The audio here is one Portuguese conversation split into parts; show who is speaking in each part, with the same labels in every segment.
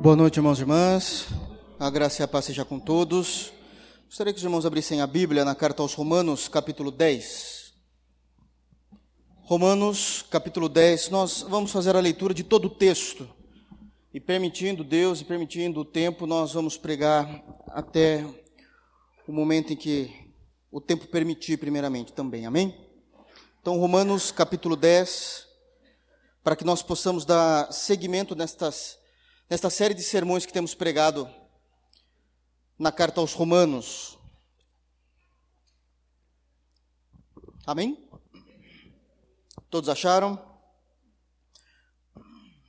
Speaker 1: Boa noite, irmãos e irmãs. A graça e a paz seja com todos. Gostaria que os irmãos abrissem a Bíblia na carta aos Romanos, capítulo 10. Romanos, capítulo 10. Nós vamos fazer a leitura de todo o texto. E permitindo Deus e permitindo o tempo, nós vamos pregar até o momento em que o tempo permitir, primeiramente, também. Amém? Então, Romanos, capítulo 10, para que nós possamos dar seguimento nestas nesta série de sermões que temos pregado na carta aos Romanos. Amém? Todos acharam?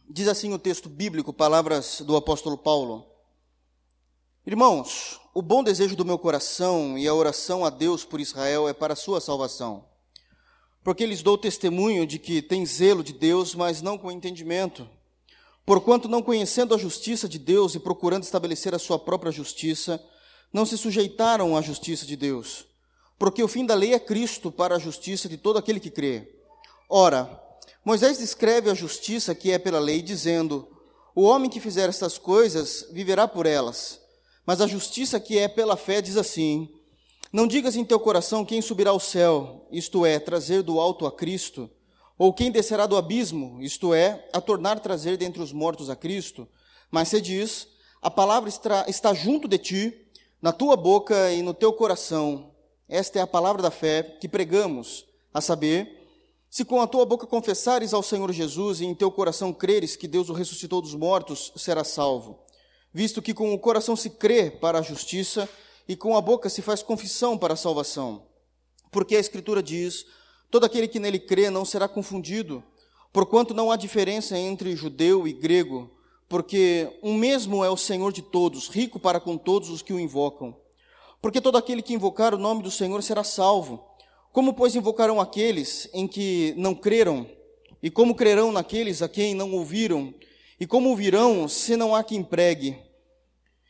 Speaker 1: Diz assim o texto bíblico, palavras do apóstolo Paulo. Irmãos, o bom desejo do meu coração e a oração a Deus por Israel é para a sua salvação. Porque lhes dou testemunho de que tem zelo de Deus, mas não com entendimento Porquanto, não conhecendo a justiça de Deus e procurando estabelecer a sua própria justiça, não se sujeitaram à justiça de Deus. Porque o fim da lei é Cristo para a justiça de todo aquele que crê. Ora, Moisés descreve a justiça que é pela lei, dizendo: O homem que fizer estas coisas viverá por elas. Mas a justiça que é pela fé diz assim: Não digas em teu coração quem subirá ao céu, isto é, trazer do alto a Cristo ou quem descerá do abismo, isto é, a tornar trazer dentre os mortos a Cristo? Mas se diz: A palavra está junto de ti, na tua boca e no teu coração. Esta é a palavra da fé que pregamos, a saber, se com a tua boca confessares ao Senhor Jesus e em teu coração creres que Deus o ressuscitou dos mortos, serás salvo. Visto que com o coração se crê para a justiça e com a boca se faz confissão para a salvação. Porque a Escritura diz: Todo aquele que nele crê não será confundido, porquanto não há diferença entre judeu e grego, porque um mesmo é o Senhor de todos, rico para com todos os que o invocam. Porque todo aquele que invocar o nome do Senhor será salvo. Como, pois, invocarão aqueles em que não creram? E como crerão naqueles a quem não ouviram? E como ouvirão se não há quem pregue?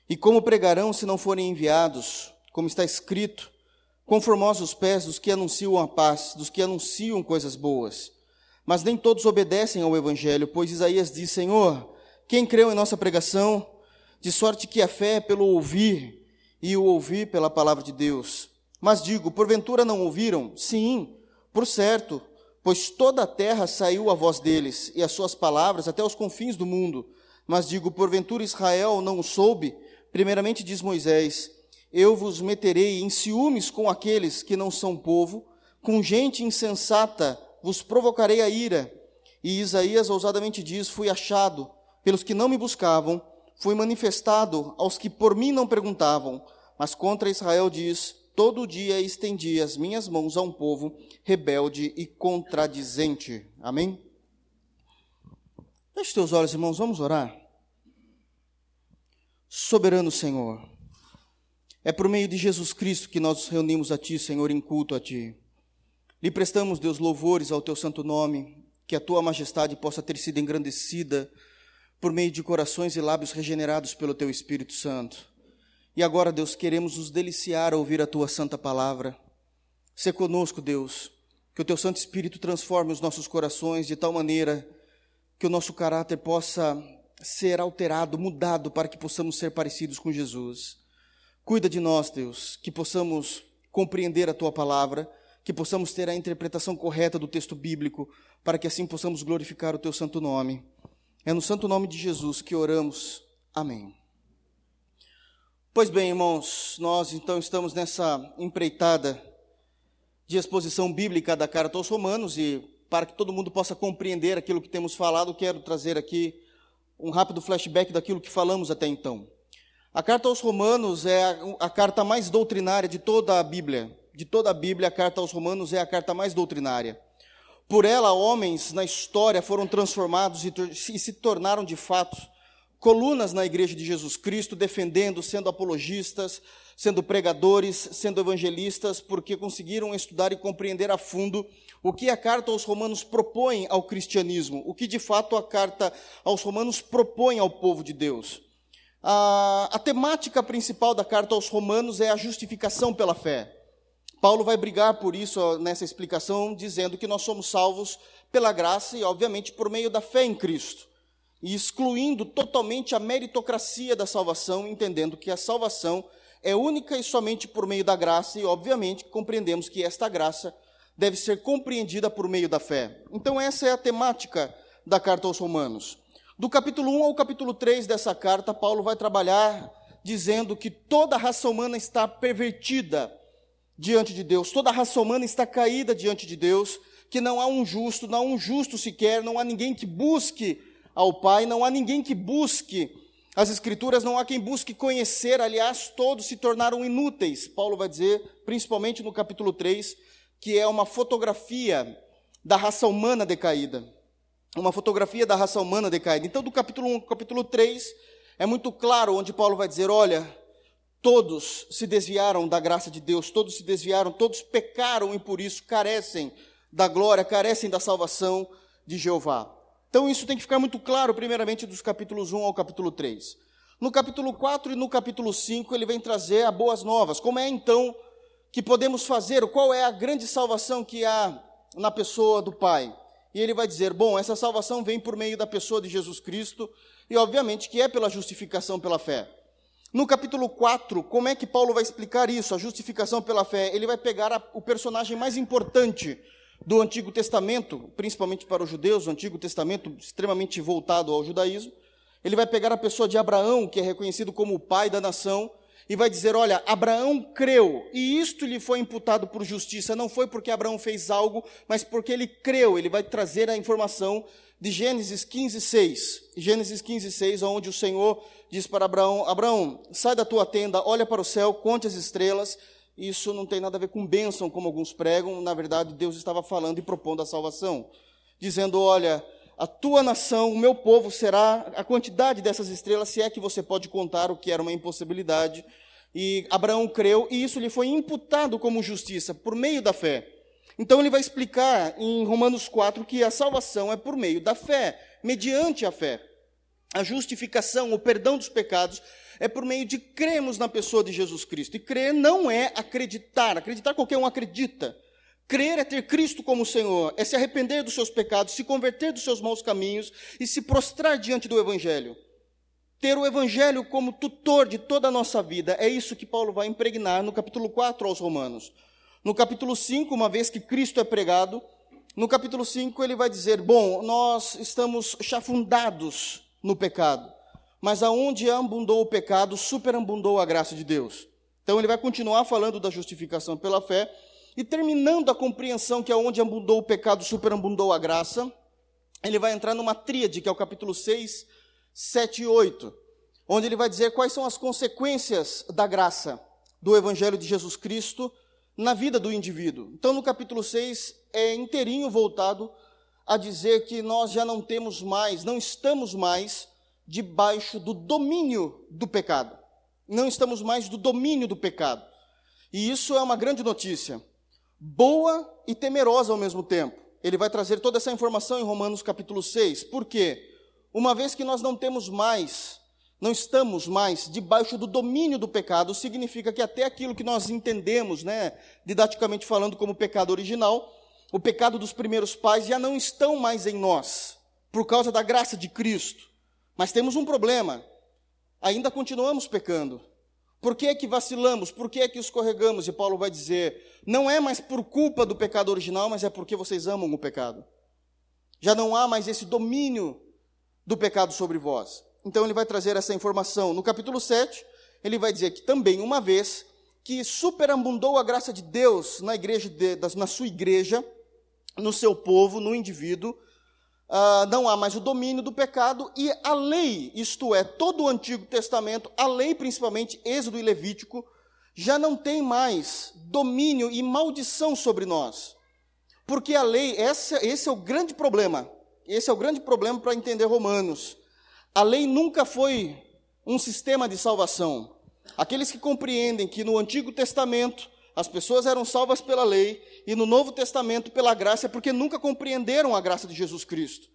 Speaker 1: E como pregarão se não forem enviados? Como está escrito: Conformosos os pés dos que anunciam a paz, dos que anunciam coisas boas. Mas nem todos obedecem ao Evangelho, pois Isaías diz: Senhor, quem creu em nossa pregação? De sorte que a fé é pelo ouvir, e o ouvir pela palavra de Deus. Mas digo: porventura não ouviram? Sim, por certo, pois toda a terra saiu a voz deles, e as suas palavras até os confins do mundo. Mas digo: porventura Israel não o soube? Primeiramente diz Moisés: eu vos meterei em ciúmes com aqueles que não são povo, com gente insensata vos provocarei a ira. E Isaías ousadamente diz: Fui achado pelos que não me buscavam, fui manifestado aos que por mim não perguntavam. Mas contra Israel diz: Todo dia estendi as minhas mãos a um povo rebelde e contradizente. Amém? Feche teus olhos, irmãos, vamos orar. Soberano Senhor, é por meio de Jesus Cristo que nós nos reunimos a Ti, Senhor, em culto a Ti. Lhe prestamos, Deus, louvores ao Teu santo nome, que a Tua majestade possa ter sido engrandecida por meio de corações e lábios regenerados pelo Teu Espírito Santo. E agora, Deus, queremos nos deliciar a ouvir a Tua santa palavra. Se conosco, Deus, que o Teu Santo Espírito transforme os nossos corações de tal maneira que o nosso caráter possa ser alterado, mudado, para que possamos ser parecidos com Jesus. Cuida de nós, Deus, que possamos compreender a tua palavra, que possamos ter a interpretação correta do texto bíblico, para que assim possamos glorificar o teu santo nome. É no santo nome de Jesus que oramos. Amém. Pois bem, irmãos, nós então estamos nessa empreitada de exposição bíblica da carta aos Romanos e para que todo mundo possa compreender aquilo que temos falado, quero trazer aqui um rápido flashback daquilo que falamos até então. A carta aos Romanos é a, a, carta mais doutrinária de toda a Bíblia. De toda a Bíblia, a carta aos Romanos é a carta mais doutrinária. Por ela, homens na história foram transformados e, e se tornaram de fato colunas na igreja de Jesus Cristo, defendendo, sendo apologistas, sendo pregadores, sendo evangelistas, porque conseguiram estudar e compreender a fundo o que a carta aos Romanos propõe ao cristianismo, o que de fato a carta aos Romanos propõe ao povo de Deus. A, a temática principal da carta aos Romanos é a justificação pela fé. Paulo vai brigar por isso nessa explicação, dizendo que nós somos salvos pela graça e, obviamente, por meio da fé em Cristo. e excluindo totalmente a meritocracia da salvação, entendendo que a salvação é única e somente por meio da graça, e obviamente compreendemos que esta graça deve ser compreendida por meio da fé. Então, essa é a temática da carta aos Romanos. Do capítulo 1 ao capítulo 3 dessa carta, Paulo vai trabalhar dizendo que toda a raça humana está pervertida diante de Deus, toda a raça humana está caída diante de Deus, que não há um justo, não há um justo sequer, não há ninguém que busque ao Pai, não há ninguém que busque as Escrituras, não há quem busque conhecer, aliás, todos se tornaram inúteis. Paulo vai dizer, principalmente no capítulo 3, que é uma fotografia da raça humana decaída. Uma fotografia da raça humana decaída. Então, do capítulo 1 ao capítulo 3, é muito claro onde Paulo vai dizer: olha, todos se desviaram da graça de Deus, todos se desviaram, todos pecaram e por isso carecem da glória, carecem da salvação de Jeová. Então isso tem que ficar muito claro, primeiramente, dos capítulos 1 ao capítulo 3. No capítulo 4 e no capítulo 5, ele vem trazer a boas novas. Como é então que podemos fazer? Qual é a grande salvação que há na pessoa do Pai? E ele vai dizer: bom, essa salvação vem por meio da pessoa de Jesus Cristo, e obviamente que é pela justificação pela fé. No capítulo 4, como é que Paulo vai explicar isso, a justificação pela fé? Ele vai pegar a, o personagem mais importante do Antigo Testamento, principalmente para os judeus, o Antigo Testamento extremamente voltado ao judaísmo. Ele vai pegar a pessoa de Abraão, que é reconhecido como o pai da nação, e vai dizer: Olha, Abraão creu, e isto lhe foi imputado por justiça. Não foi porque Abraão fez algo, mas porque ele creu. Ele vai trazer a informação de Gênesis 15, 6. Gênesis 15, 6, onde o Senhor diz para Abraão: Abraão, sai da tua tenda, olha para o céu, conte as estrelas isso não tem nada a ver com bênção, como alguns pregam. Na verdade, Deus estava falando e propondo a salvação, dizendo: Olha, a tua nação, o meu povo será a quantidade dessas estrelas, se é que você pode contar o que era uma impossibilidade. E Abraão creu, e isso lhe foi imputado como justiça, por meio da fé. Então ele vai explicar em Romanos 4 que a salvação é por meio da fé, mediante a fé. A justificação, o perdão dos pecados, é por meio de cremos na pessoa de Jesus Cristo. E crer não é acreditar, acreditar qualquer um acredita. Crer é ter Cristo como Senhor, é se arrepender dos seus pecados, se converter dos seus maus caminhos e se prostrar diante do Evangelho. Ter o Evangelho como tutor de toda a nossa vida, é isso que Paulo vai impregnar no capítulo 4 aos Romanos. No capítulo 5, uma vez que Cristo é pregado, no capítulo 5 ele vai dizer: Bom, nós estamos chafundados no pecado mas aonde abundou o pecado, superabundou a graça de Deus. Então ele vai continuar falando da justificação pela fé e terminando a compreensão que aonde abundou o pecado, superabundou a graça, ele vai entrar numa tríade, que é o capítulo 6, 7 e 8, onde ele vai dizer quais são as consequências da graça do evangelho de Jesus Cristo na vida do indivíduo. Então no capítulo 6 é inteirinho voltado a dizer que nós já não temos mais, não estamos mais debaixo do domínio do pecado. Não estamos mais do domínio do pecado. E isso é uma grande notícia, boa e temerosa ao mesmo tempo. Ele vai trazer toda essa informação em Romanos capítulo 6. Por quê? Uma vez que nós não temos mais, não estamos mais debaixo do domínio do pecado, significa que até aquilo que nós entendemos, né, didaticamente falando como pecado original, o pecado dos primeiros pais já não estão mais em nós, por causa da graça de Cristo. Mas temos um problema. Ainda continuamos pecando. Por que é que vacilamos? Por que é que escorregamos? E Paulo vai dizer: não é mais por culpa do pecado original, mas é porque vocês amam o pecado. Já não há mais esse domínio do pecado sobre vós. Então ele vai trazer essa informação. No capítulo 7, ele vai dizer que também, uma vez que superabundou a graça de Deus na igreja de, na sua igreja, no seu povo, no indivíduo, Uh, não há mais o domínio do pecado e a lei, isto é, todo o Antigo Testamento, a lei principalmente, Êxodo e Levítico, já não tem mais domínio e maldição sobre nós. Porque a lei, esse, esse é o grande problema, esse é o grande problema para entender Romanos. A lei nunca foi um sistema de salvação. Aqueles que compreendem que no Antigo Testamento as pessoas eram salvas pela lei e no Novo Testamento pela graça, porque nunca compreenderam a graça de Jesus Cristo.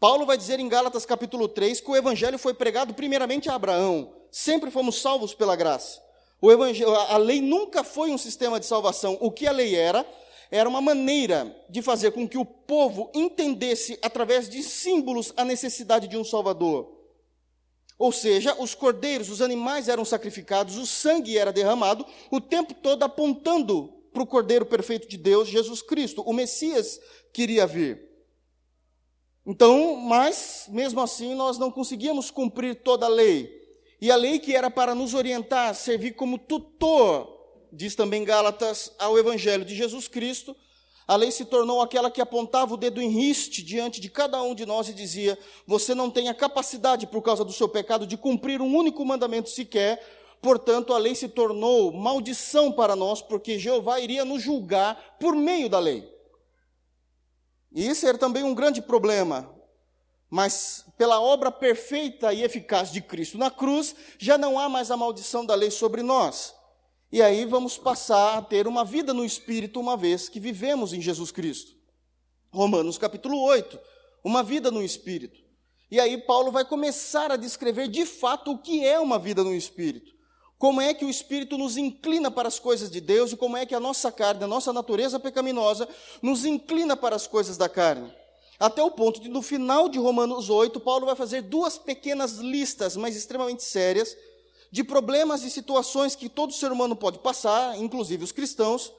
Speaker 1: Paulo vai dizer em Gálatas capítulo 3 que o evangelho foi pregado primeiramente a Abraão. Sempre fomos salvos pela graça. O evangelho, a lei nunca foi um sistema de salvação. O que a lei era, era uma maneira de fazer com que o povo entendesse, através de símbolos, a necessidade de um Salvador. Ou seja, os cordeiros, os animais eram sacrificados, o sangue era derramado, o tempo todo apontando para o Cordeiro perfeito de Deus, Jesus Cristo. O Messias queria vir. Então, mas, mesmo assim, nós não conseguíamos cumprir toda a lei. E a lei que era para nos orientar, servir como tutor, diz também Gálatas, ao Evangelho de Jesus Cristo, a lei se tornou aquela que apontava o dedo em riste diante de cada um de nós e dizia: Você não tem a capacidade, por causa do seu pecado, de cumprir um único mandamento sequer. Portanto, a lei se tornou maldição para nós, porque Jeová iria nos julgar por meio da lei. E isso era também um grande problema. Mas pela obra perfeita e eficaz de Cristo na cruz, já não há mais a maldição da lei sobre nós. E aí vamos passar a ter uma vida no Espírito, uma vez que vivemos em Jesus Cristo. Romanos capítulo 8, uma vida no Espírito. E aí Paulo vai começar a descrever de fato o que é uma vida no Espírito. Como é que o Espírito nos inclina para as coisas de Deus e como é que a nossa carne, a nossa natureza pecaminosa, nos inclina para as coisas da carne. Até o ponto de, no final de Romanos 8, Paulo vai fazer duas pequenas listas, mas extremamente sérias, de problemas e situações que todo ser humano pode passar, inclusive os cristãos,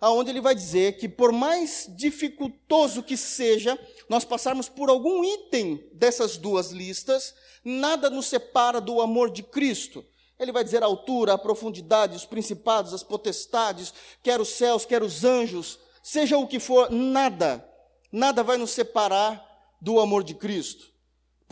Speaker 1: aonde ele vai dizer que por mais dificultoso que seja nós passarmos por algum item dessas duas listas, nada nos separa do amor de Cristo. Ele vai dizer a altura, a profundidade, os principados, as potestades, quer os céus, quer os anjos, seja o que for, nada, nada vai nos separar do amor de Cristo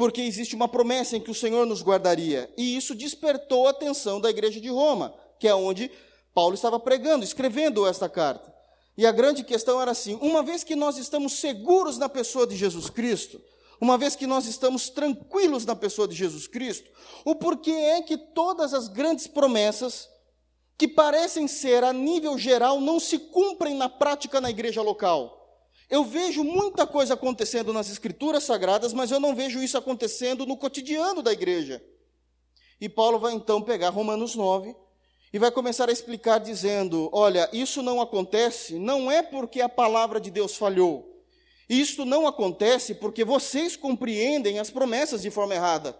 Speaker 1: porque existe uma promessa em que o Senhor nos guardaria. E isso despertou a atenção da igreja de Roma, que é onde Paulo estava pregando, escrevendo esta carta. E a grande questão era assim: uma vez que nós estamos seguros na pessoa de Jesus Cristo, uma vez que nós estamos tranquilos na pessoa de Jesus Cristo, o porquê é que todas as grandes promessas que parecem ser a nível geral não se cumprem na prática na igreja local? Eu vejo muita coisa acontecendo nas escrituras sagradas, mas eu não vejo isso acontecendo no cotidiano da igreja. E Paulo vai então pegar Romanos 9 e vai começar a explicar dizendo: olha, isso não acontece não é porque a palavra de Deus falhou. Isto não acontece porque vocês compreendem as promessas de forma errada.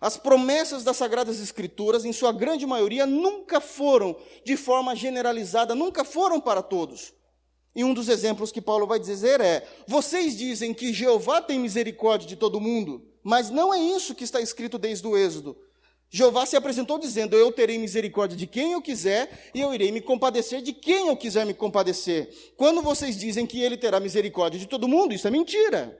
Speaker 1: As promessas das Sagradas Escrituras, em sua grande maioria, nunca foram de forma generalizada, nunca foram para todos. E um dos exemplos que Paulo vai dizer é: vocês dizem que Jeová tem misericórdia de todo mundo, mas não é isso que está escrito desde o Êxodo. Jeová se apresentou dizendo: Eu terei misericórdia de quem eu quiser e eu irei me compadecer de quem eu quiser me compadecer. Quando vocês dizem que ele terá misericórdia de todo mundo, isso é mentira.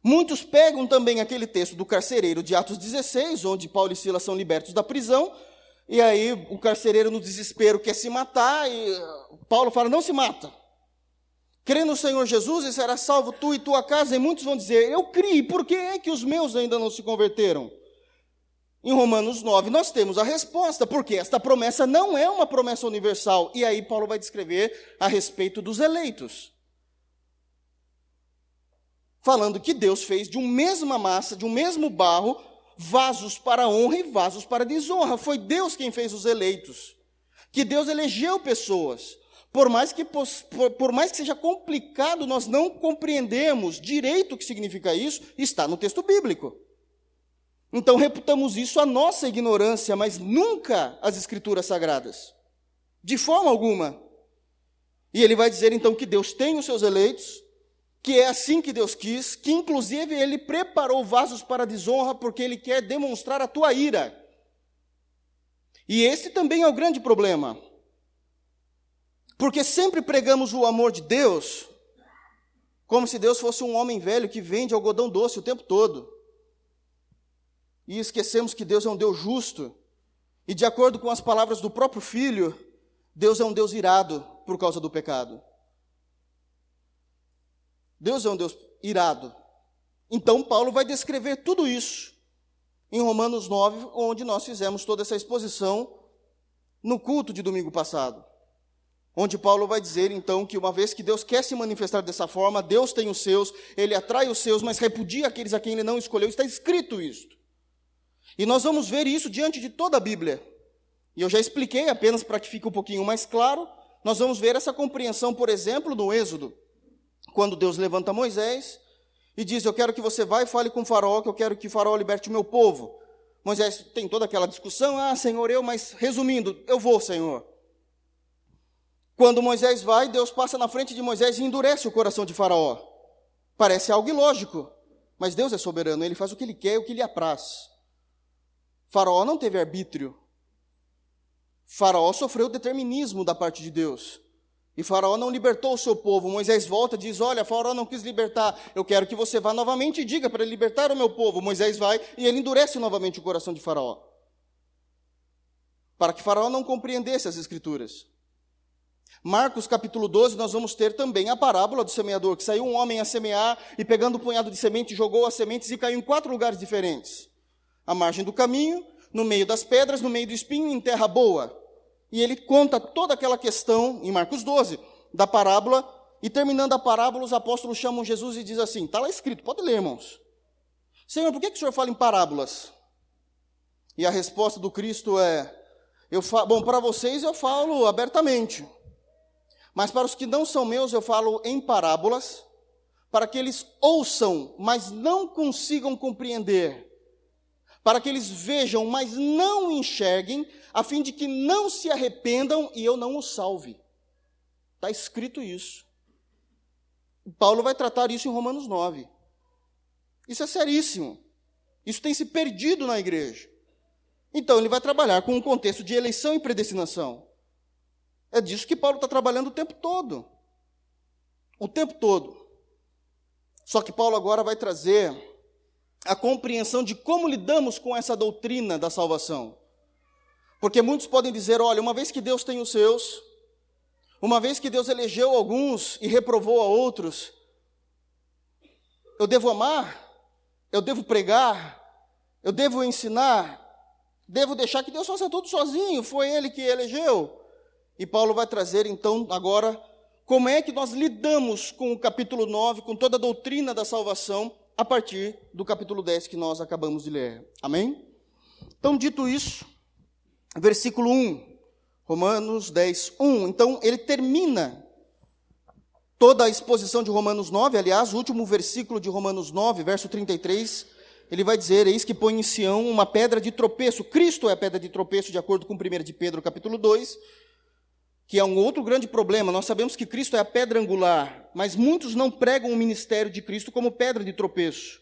Speaker 1: Muitos pegam também aquele texto do carcereiro de Atos 16, onde Paulo e Silas são libertos da prisão, e aí o carcereiro, no desespero, quer se matar, e Paulo fala: não se mata. Crê no Senhor Jesus e será salvo tu e tua casa. E muitos vão dizer: Eu criei, por que é que os meus ainda não se converteram? Em Romanos 9, nós temos a resposta, porque esta promessa não é uma promessa universal. E aí Paulo vai descrever a respeito dos eleitos. Falando que Deus fez de uma mesma massa, de um mesmo barro, vasos para honra e vasos para desonra. Foi Deus quem fez os eleitos. Que Deus elegeu pessoas. Por mais que, por, mais que seja complicado, nós não compreendemos direito o que significa isso, está no texto bíblico. Então reputamos isso a nossa ignorância, mas nunca as escrituras sagradas. De forma alguma. E ele vai dizer então que Deus tem os seus eleitos, que é assim que Deus quis, que inclusive ele preparou vasos para desonra porque ele quer demonstrar a tua ira. E esse também é o grande problema. Porque sempre pregamos o amor de Deus como se Deus fosse um homem velho que vende algodão doce o tempo todo. E esquecemos que Deus é um Deus justo. E de acordo com as palavras do próprio filho, Deus é um Deus irado por causa do pecado. Deus é um Deus irado. Então, Paulo vai descrever tudo isso em Romanos 9, onde nós fizemos toda essa exposição no culto de domingo passado. Onde Paulo vai dizer então que uma vez que Deus quer se manifestar dessa forma, Deus tem os seus, ele atrai os seus, mas repudia aqueles a quem ele não escolheu. Está escrito isso. E nós vamos ver isso diante de toda a Bíblia. E eu já expliquei apenas para que fique um pouquinho mais claro, Nós vamos ver essa compreensão, por exemplo, no Êxodo, quando Deus levanta Moisés e diz: Eu quero que você vá e fale com o Faraó, que eu quero que o Faraó liberte o meu povo. Moisés tem toda aquela discussão: Ah, Senhor, eu, mas resumindo, eu vou, Senhor. Quando Moisés vai, Deus passa na frente de Moisés e endurece o coração de Faraó. Parece algo ilógico, mas Deus é soberano, ele faz o que ele quer e o que lhe apraz. Faraó não teve arbítrio. Faraó sofreu determinismo da parte de Deus. E Faraó não libertou o seu povo. Moisés volta e diz: Olha, Faraó não quis libertar. Eu quero que você vá novamente e diga para libertar o meu povo. Moisés vai e ele endurece novamente o coração de Faraó. Para que Faraó não compreendesse as Escrituras. Marcos capítulo 12, nós vamos ter também a parábola do semeador, que saiu um homem a semear e pegando um punhado de semente, jogou as sementes e caiu em quatro lugares diferentes. À margem do caminho, no meio das pedras, no meio do espinho, em terra boa. E ele conta toda aquela questão, em Marcos 12, da parábola, e terminando a parábola, os apóstolos chamam Jesus e diz assim: está lá escrito, pode ler, irmãos. Senhor, por que, que o senhor fala em parábolas? E a resposta do Cristo é: eu fa... bom, para vocês eu falo abertamente, mas para os que não são meus eu falo em parábolas, para que eles ouçam, mas não consigam compreender, para que eles vejam, mas não enxerguem, a fim de que não se arrependam e eu não os salve. Está escrito isso. Paulo vai tratar isso em Romanos 9. Isso é seríssimo. Isso tem se perdido na igreja. Então, ele vai trabalhar com um contexto de eleição e predestinação. É disso que Paulo está trabalhando o tempo todo. O tempo todo. Só que Paulo agora vai trazer a compreensão de como lidamos com essa doutrina da salvação. Porque muitos podem dizer: olha, uma vez que Deus tem os seus, uma vez que Deus elegeu alguns e reprovou a outros, eu devo amar, eu devo pregar, eu devo ensinar, devo deixar que Deus faça tudo sozinho, foi Ele que elegeu. E Paulo vai trazer então agora como é que nós lidamos com o capítulo 9, com toda a doutrina da salvação, a partir do capítulo 10 que nós acabamos de ler. Amém? Então, dito isso, versículo 1, Romanos 10, 1. Então, ele termina toda a exposição de Romanos 9, aliás, o último versículo de Romanos 9, verso 33, ele vai dizer: Eis que põe em Sião uma pedra de tropeço. Cristo é a pedra de tropeço, de acordo com 1 de Pedro, capítulo 2, que é um outro grande problema. Nós sabemos que Cristo é a pedra angular, mas muitos não pregam o ministério de Cristo como pedra de tropeço.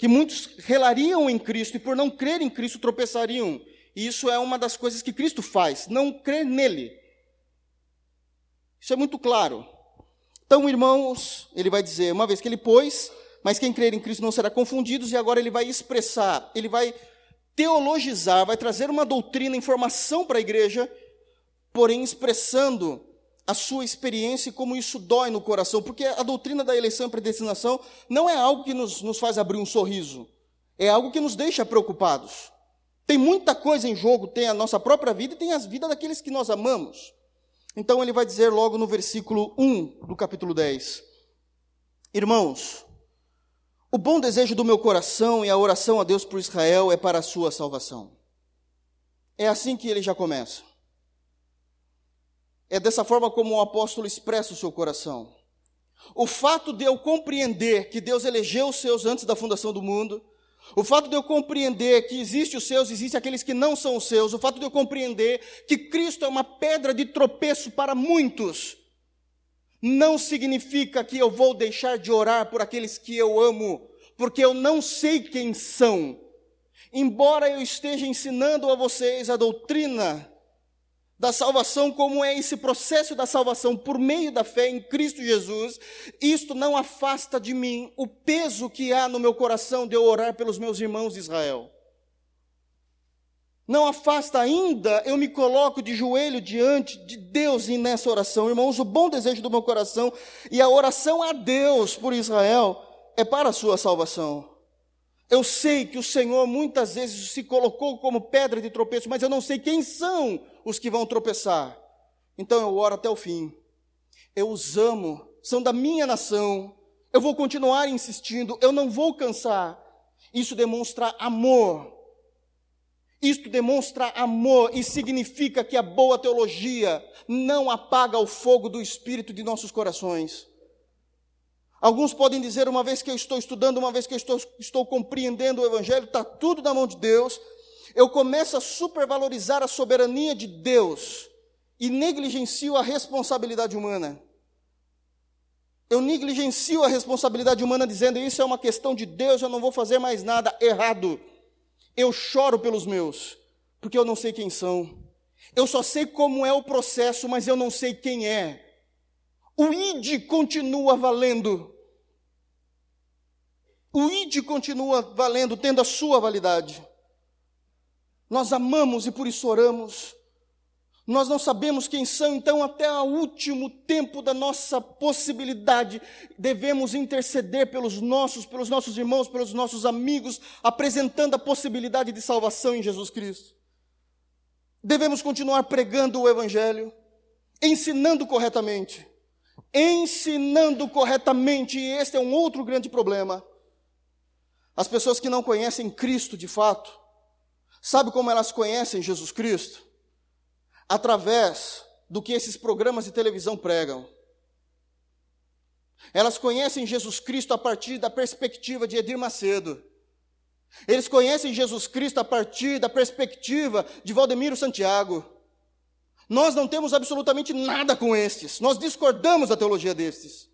Speaker 1: Que muitos relariam em Cristo e, por não crer em Cristo, tropeçariam. E isso é uma das coisas que Cristo faz, não crer nele. Isso é muito claro. Então, irmãos, ele vai dizer, uma vez que ele pôs, mas quem crer em Cristo não será confundido, e agora ele vai expressar, ele vai teologizar, vai trazer uma doutrina, informação para a igreja, porém expressando a sua experiência e como isso dói no coração, porque a doutrina da eleição e predestinação não é algo que nos, nos faz abrir um sorriso, é algo que nos deixa preocupados. Tem muita coisa em jogo, tem a nossa própria vida e tem as vidas daqueles que nós amamos. Então ele vai dizer logo no versículo 1 do capítulo 10: Irmãos, o bom desejo do meu coração e a oração a Deus por Israel é para a sua salvação. É assim que ele já começa. É dessa forma como o apóstolo expressa o seu coração. O fato de eu compreender que Deus elegeu os seus antes da fundação do mundo, o fato de eu compreender que existe os seus, existe aqueles que não são os seus, o fato de eu compreender que Cristo é uma pedra de tropeço para muitos, não significa que eu vou deixar de orar por aqueles que eu amo, porque eu não sei quem são. Embora eu esteja ensinando a vocês a doutrina da salvação, como é esse processo da salvação por meio da fé em Cristo Jesus, isto não afasta de mim o peso que há no meu coração de eu orar pelos meus irmãos de Israel. Não afasta ainda, eu me coloco de joelho diante de Deus e nessa oração. Irmãos, o bom desejo do meu coração e a oração a Deus por Israel é para a sua salvação. Eu sei que o Senhor muitas vezes se colocou como pedra de tropeço, mas eu não sei quem são os que vão tropeçar. Então eu oro até o fim. Eu os amo, são da minha nação. Eu vou continuar insistindo, eu não vou cansar. Isso demonstra amor. Isto demonstra amor e significa que a boa teologia não apaga o fogo do Espírito de nossos corações. Alguns podem dizer, uma vez que eu estou estudando, uma vez que eu estou, estou compreendendo o Evangelho, está tudo na mão de Deus, eu começo a supervalorizar a soberania de Deus e negligencio a responsabilidade humana. Eu negligencio a responsabilidade humana dizendo isso é uma questão de Deus, eu não vou fazer mais nada errado. Eu choro pelos meus, porque eu não sei quem são. Eu só sei como é o processo, mas eu não sei quem é. O ID continua valendo. O ID continua valendo, tendo a sua validade. Nós amamos e por isso oramos. Nós não sabemos quem são, então, até o último tempo da nossa possibilidade, devemos interceder pelos nossos, pelos nossos irmãos, pelos nossos amigos, apresentando a possibilidade de salvação em Jesus Cristo. Devemos continuar pregando o Evangelho, ensinando corretamente. Ensinando corretamente, e este é um outro grande problema. As pessoas que não conhecem Cristo de fato, sabe como elas conhecem Jesus Cristo? através do que esses programas de televisão pregam. Elas conhecem Jesus Cristo a partir da perspectiva de Edir Macedo. Eles conhecem Jesus Cristo a partir da perspectiva de Valdemiro Santiago. Nós não temos absolutamente nada com estes, nós discordamos da teologia destes.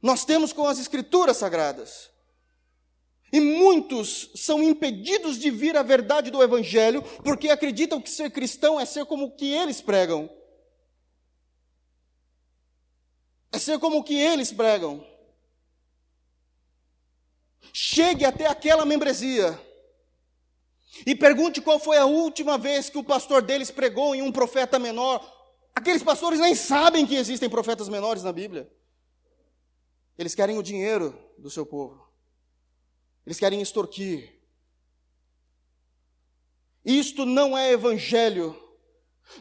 Speaker 1: Nós temos com as Escrituras Sagradas. E muitos são impedidos de vir à verdade do Evangelho porque acreditam que ser cristão é ser como o que eles pregam. É ser como o que eles pregam. Chegue até aquela membresia e pergunte qual foi a última vez que o pastor deles pregou em um profeta menor. Aqueles pastores nem sabem que existem profetas menores na Bíblia. Eles querem o dinheiro do seu povo. Eles querem extorquir. Isto não é evangelho.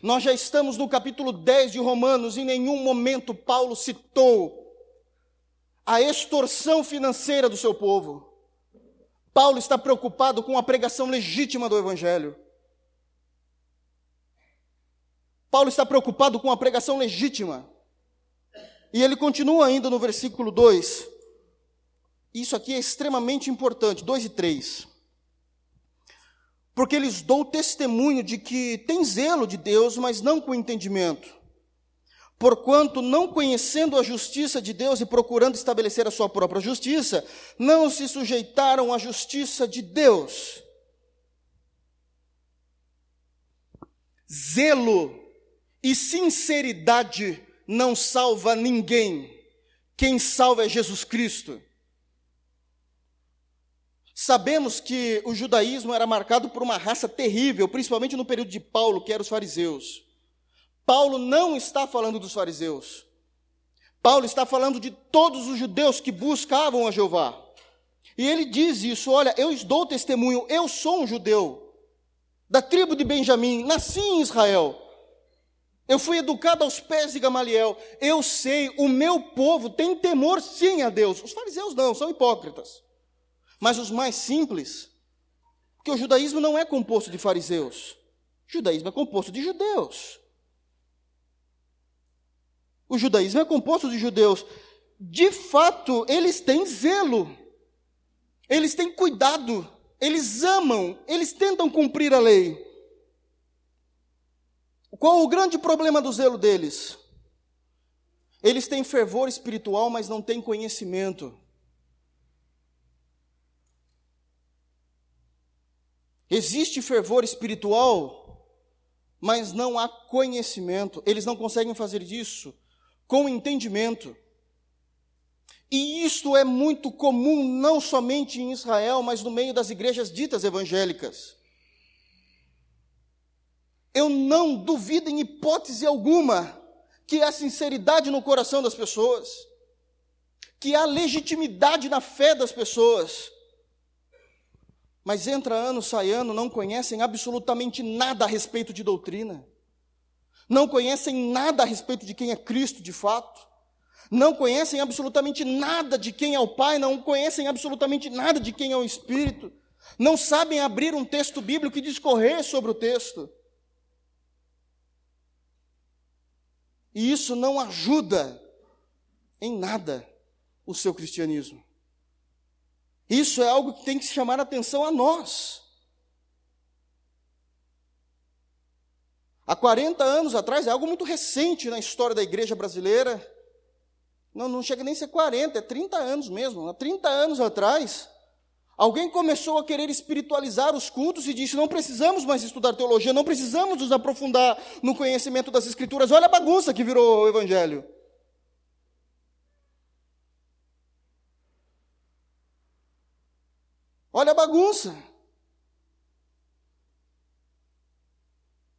Speaker 1: Nós já estamos no capítulo 10 de Romanos, em nenhum momento Paulo citou a extorsão financeira do seu povo. Paulo está preocupado com a pregação legítima do evangelho. Paulo está preocupado com a pregação legítima. E ele continua ainda no versículo 2: isso aqui é extremamente importante, 2 e 3. Porque lhes dou testemunho de que tem zelo de Deus, mas não com entendimento. Porquanto, não conhecendo a justiça de Deus e procurando estabelecer a sua própria justiça, não se sujeitaram à justiça de Deus. Zelo e sinceridade não salva ninguém. Quem salva é Jesus Cristo. Sabemos que o judaísmo era marcado por uma raça terrível, principalmente no período de Paulo, que eram os fariseus. Paulo não está falando dos fariseus. Paulo está falando de todos os judeus que buscavam a Jeová. E ele diz isso: olha, eu dou testemunho, eu sou um judeu, da tribo de Benjamim, nasci em Israel. Eu fui educado aos pés de Gamaliel. Eu sei, o meu povo tem temor sim a Deus. Os fariseus não, são hipócritas. Mas os mais simples, porque o judaísmo não é composto de fariseus, o judaísmo é composto de judeus. O judaísmo é composto de judeus. De fato, eles têm zelo, eles têm cuidado, eles amam, eles tentam cumprir a lei. Qual o grande problema do zelo deles? Eles têm fervor espiritual, mas não têm conhecimento. Existe fervor espiritual, mas não há conhecimento. Eles não conseguem fazer isso com entendimento. E isto é muito comum não somente em Israel, mas no meio das igrejas ditas evangélicas. Eu não duvido em hipótese alguma que há sinceridade no coração das pessoas, que há legitimidade na fé das pessoas, mas entra ano, sai ano, não conhecem absolutamente nada a respeito de doutrina, não conhecem nada a respeito de quem é Cristo de fato, não conhecem absolutamente nada de quem é o Pai, não conhecem absolutamente nada de quem é o Espírito, não sabem abrir um texto bíblico e discorrer sobre o texto. E isso não ajuda em nada o seu cristianismo. Isso é algo que tem que chamar a atenção a nós. Há 40 anos atrás, é algo muito recente na história da igreja brasileira. Não, não chega nem a ser 40, é 30 anos mesmo. Há 30 anos atrás, alguém começou a querer espiritualizar os cultos e disse: não precisamos mais estudar teologia, não precisamos nos aprofundar no conhecimento das Escrituras. Olha a bagunça que virou o Evangelho. Olha a bagunça.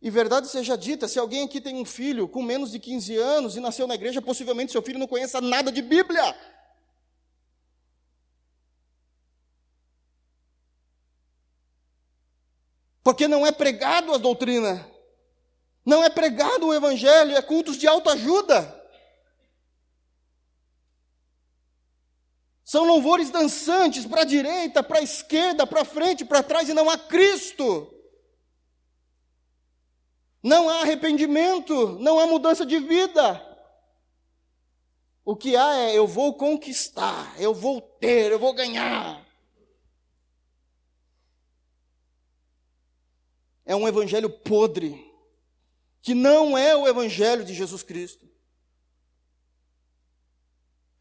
Speaker 1: E verdade seja dita, se alguém aqui tem um filho com menos de 15 anos e nasceu na igreja, possivelmente seu filho não conheça nada de Bíblia. Porque não é pregado a doutrina, não é pregado o evangelho, é cultos de autoajuda. São louvores dançantes para a direita, para a esquerda, para frente, para trás, e não há Cristo. Não há arrependimento, não há mudança de vida. O que há é eu vou conquistar, eu vou ter, eu vou ganhar. É um evangelho podre, que não é o evangelho de Jesus Cristo.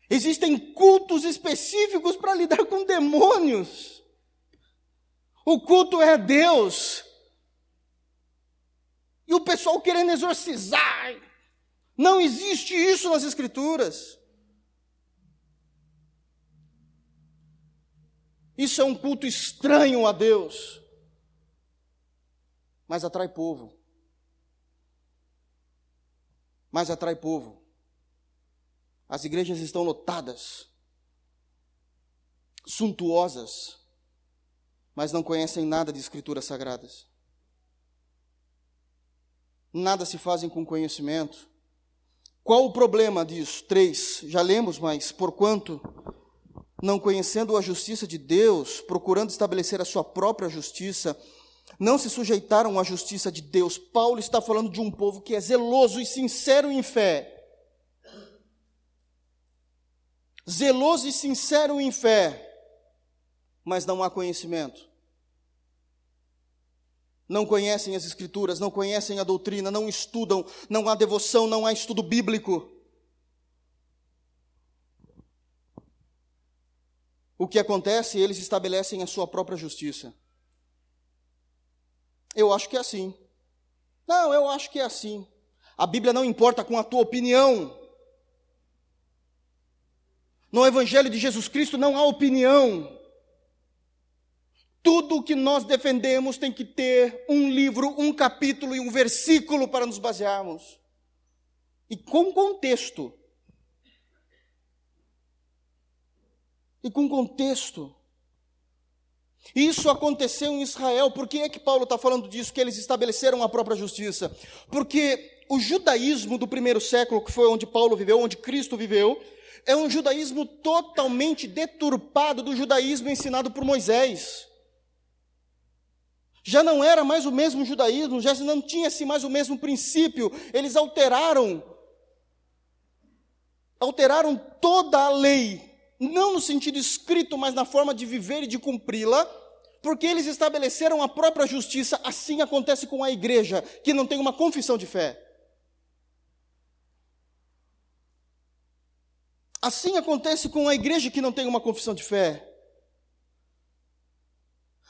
Speaker 1: Existem cultos específicos para lidar com demônios. O culto é Deus. E o pessoal querendo exorcizar. Não existe isso nas Escrituras. Isso é um culto estranho a Deus, mas atrai povo. Mas atrai povo. As igrejas estão lotadas, suntuosas, mas não conhecem nada de escrituras sagradas. Nada se fazem com conhecimento. Qual o problema disso? Três, já lemos, mas porquanto, não conhecendo a justiça de Deus, procurando estabelecer a sua própria justiça, não se sujeitaram à justiça de Deus. Paulo está falando de um povo que é zeloso e sincero em fé, zeloso e sincero em fé, mas não há conhecimento. Não conhecem as Escrituras, não conhecem a doutrina, não estudam, não há devoção, não há estudo bíblico. O que acontece? Eles estabelecem a sua própria justiça. Eu acho que é assim. Não, eu acho que é assim. A Bíblia não importa com a tua opinião. No Evangelho de Jesus Cristo não há opinião. Tudo o que nós defendemos tem que ter um livro, um capítulo e um versículo para nos basearmos. E com contexto. E com contexto. Isso aconteceu em Israel. Por que é que Paulo está falando disso? Que eles estabeleceram a própria justiça. Porque o judaísmo do primeiro século, que foi onde Paulo viveu, onde Cristo viveu, é um judaísmo totalmente deturpado do judaísmo ensinado por Moisés. Já não era mais o mesmo judaísmo, já não tinha-se mais o mesmo princípio, eles alteraram, alteraram toda a lei, não no sentido escrito, mas na forma de viver e de cumpri-la, porque eles estabeleceram a própria justiça, assim acontece com a igreja, que não tem uma confissão de fé. Assim acontece com a igreja que não tem uma confissão de fé.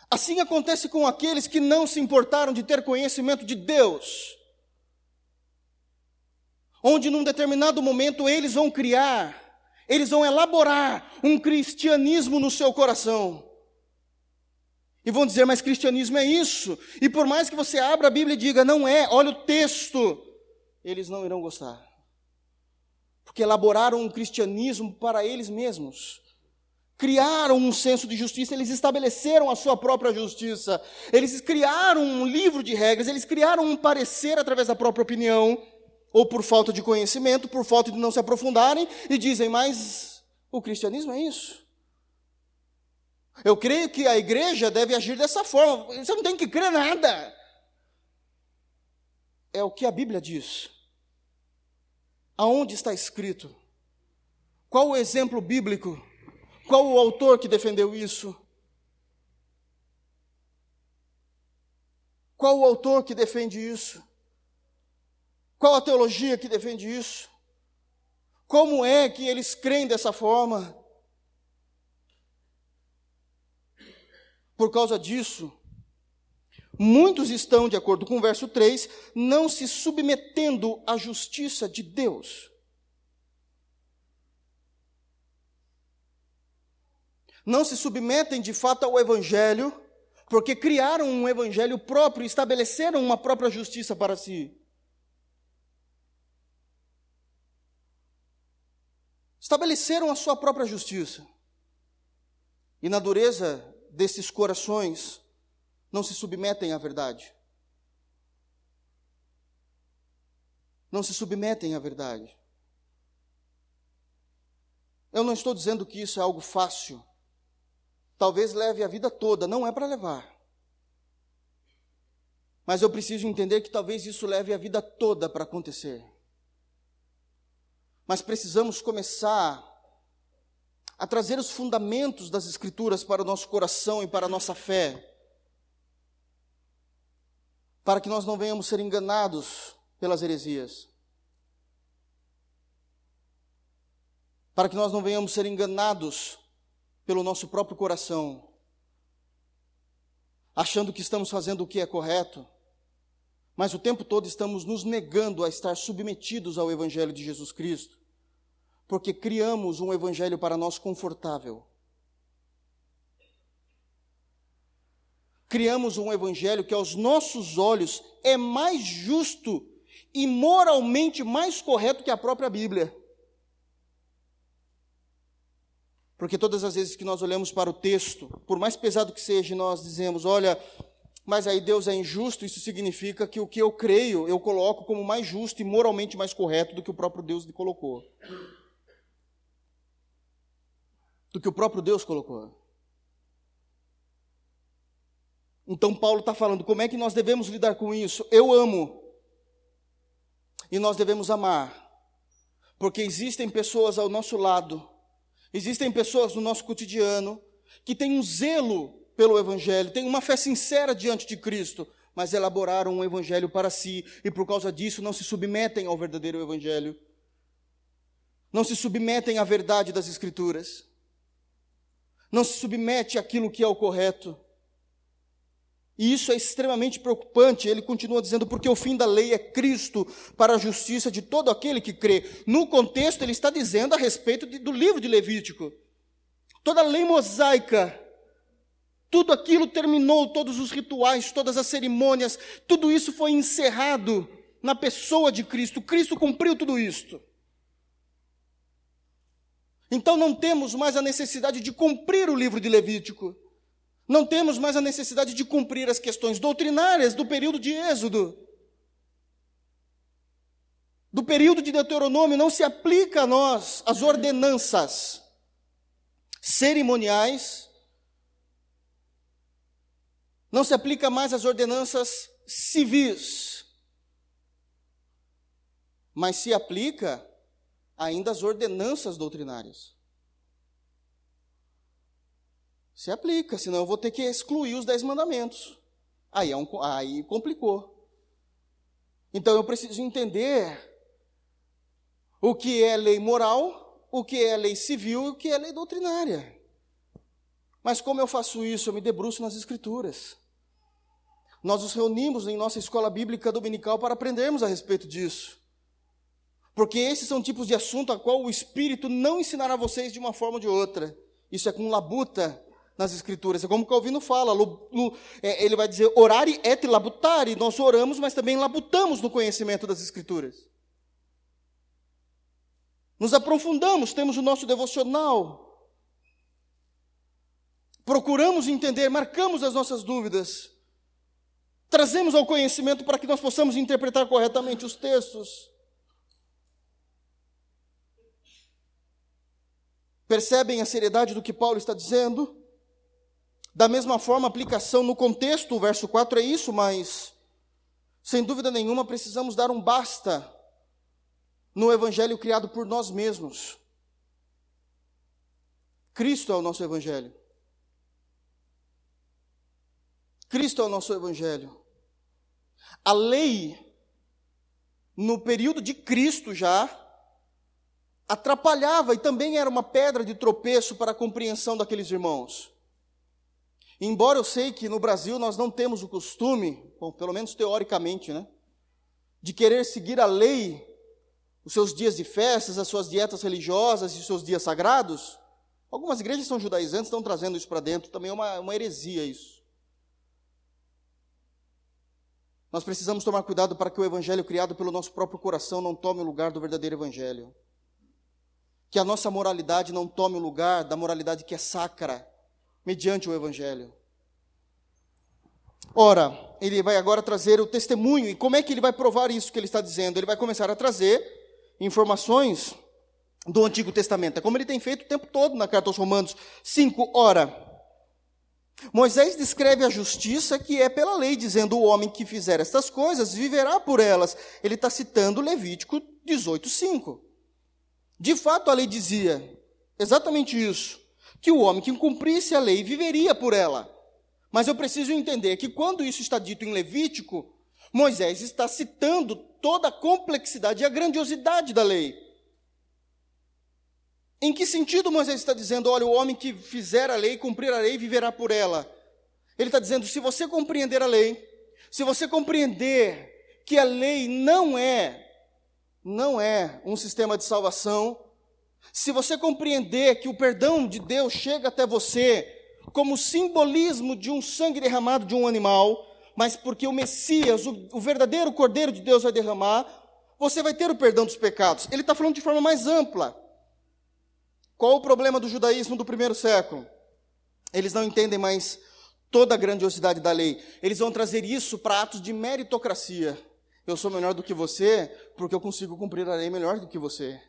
Speaker 1: Assim acontece com aqueles que não se importaram de ter conhecimento de Deus. Onde num determinado momento eles vão criar, eles vão elaborar um cristianismo no seu coração. E vão dizer, mas cristianismo é isso. E por mais que você abra a Bíblia e diga, não é, olha o texto, eles não irão gostar porque elaboraram um cristianismo para eles mesmos. Criaram um senso de justiça, eles estabeleceram a sua própria justiça, eles criaram um livro de regras, eles criaram um parecer através da própria opinião, ou por falta de conhecimento, por falta de não se aprofundarem, e dizem, mas o cristianismo é isso. Eu creio que a igreja deve agir dessa forma. Você não tem que crer nada. É o que a Bíblia diz. Aonde está escrito? Qual o exemplo bíblico? Qual o autor que defendeu isso? Qual o autor que defende isso? Qual a teologia que defende isso? Como é que eles creem dessa forma? Por causa disso, muitos estão, de acordo com o verso 3, não se submetendo à justiça de Deus. Não se submetem de fato ao Evangelho, porque criaram um Evangelho próprio, estabeleceram uma própria justiça para si. estabeleceram a sua própria justiça. E na dureza desses corações, não se submetem à verdade. Não se submetem à verdade. Eu não estou dizendo que isso é algo fácil. Talvez leve a vida toda, não é para levar. Mas eu preciso entender que talvez isso leve a vida toda para acontecer mas precisamos começar a trazer os fundamentos das Escrituras para o nosso coração e para a nossa fé, para que nós não venhamos ser enganados pelas heresias, para que nós não venhamos ser enganados pelo nosso próprio coração, achando que estamos fazendo o que é correto, mas o tempo todo estamos nos negando a estar submetidos ao Evangelho de Jesus Cristo porque criamos um evangelho para nós confortável. Criamos um evangelho que aos nossos olhos é mais justo e moralmente mais correto que a própria Bíblia. Porque todas as vezes que nós olhamos para o texto, por mais pesado que seja, nós dizemos: olha, mas aí Deus é injusto, isso significa que o que eu creio eu coloco como mais justo e moralmente mais correto do que o próprio Deus colocou do que o próprio Deus colocou. Então, Paulo está falando como é que nós devemos lidar com isso. Eu amo, e nós devemos amar, porque existem pessoas ao nosso lado, existem pessoas no nosso cotidiano que têm um zelo pelo Evangelho, têm uma fé sincera diante de Cristo, mas elaboraram um Evangelho para si e por causa disso não se submetem ao verdadeiro Evangelho, não se submetem à verdade das Escrituras. Não se submete àquilo que é o correto. E isso é extremamente preocupante. Ele continua dizendo, porque o fim da lei é Cristo para a justiça de todo aquele que crê. No contexto, ele está dizendo a respeito de, do livro de Levítico. Toda a lei mosaica, tudo aquilo terminou, todos os rituais, todas as cerimônias, tudo isso foi encerrado na pessoa de Cristo. Cristo cumpriu tudo isto. Então não temos mais a necessidade de cumprir o livro de Levítico. Não temos mais a necessidade de cumprir as questões doutrinárias do período de Êxodo. Do período de Deuteronômio não se aplica a nós as ordenanças cerimoniais. Não se aplica mais as ordenanças civis. Mas se aplica ainda as ordenanças doutrinárias. Se aplica, senão eu vou ter que excluir os dez mandamentos. Aí, é um, aí complicou. Então eu preciso entender o que é lei moral, o que é lei civil e o que é lei doutrinária. Mas como eu faço isso? Eu me debruço nas Escrituras. Nós nos reunimos em nossa escola bíblica dominical para aprendermos a respeito disso. Porque esses são tipos de assunto a qual o Espírito não ensinará vocês de uma forma ou de outra. Isso é com labuta nas Escrituras. É como o Calvino fala, é, ele vai dizer, orare et labutare. Nós oramos, mas também labutamos no conhecimento das Escrituras. Nos aprofundamos, temos o nosso devocional. Procuramos entender, marcamos as nossas dúvidas. Trazemos ao conhecimento para que nós possamos interpretar corretamente os textos. Percebem a seriedade do que Paulo está dizendo? Da mesma forma, aplicação no contexto, o verso 4 é isso, mas sem dúvida nenhuma precisamos dar um basta no evangelho criado por nós mesmos. Cristo é o nosso evangelho. Cristo é o nosso evangelho. A lei, no período de Cristo já, atrapalhava e também era uma pedra de tropeço para a compreensão daqueles irmãos. Embora eu sei que no Brasil nós não temos o costume, bom, pelo menos teoricamente, né, de querer seguir a lei, os seus dias de festas, as suas dietas religiosas e os seus dias sagrados, algumas igrejas são judaizantes, estão trazendo isso para dentro, também é uma, uma heresia isso. Nós precisamos tomar cuidado para que o evangelho criado pelo nosso próprio coração não tome o lugar do verdadeiro evangelho. Que a nossa moralidade não tome o lugar da moralidade que é sacra, mediante o evangelho. Ora, ele vai agora trazer o testemunho. E como é que ele vai provar isso que ele está dizendo? Ele vai começar a trazer informações do Antigo Testamento. É como ele tem feito o tempo todo na carta aos Romanos 5. Ora, Moisés descreve a justiça que é pela lei, dizendo: o homem que fizer estas coisas viverá por elas. Ele está citando Levítico 18,5. De fato, a lei dizia exatamente isso: que o homem que cumprisse a lei viveria por ela. Mas eu preciso entender que quando isso está dito em Levítico, Moisés está citando toda a complexidade e a grandiosidade da lei. Em que sentido Moisés está dizendo, olha, o homem que fizer a lei, cumprir a lei, viverá por ela? Ele está dizendo, se você compreender a lei, se você compreender que a lei não é, não é um sistema de salvação, se você compreender que o perdão de Deus chega até você como simbolismo de um sangue derramado de um animal, mas porque o Messias, o, o verdadeiro Cordeiro de Deus vai derramar, você vai ter o perdão dos pecados. Ele está falando de forma mais ampla. Qual o problema do judaísmo do primeiro século? Eles não entendem mais toda a grandiosidade da lei. Eles vão trazer isso para atos de meritocracia. Eu sou melhor do que você porque eu consigo cumprir a lei melhor do que você.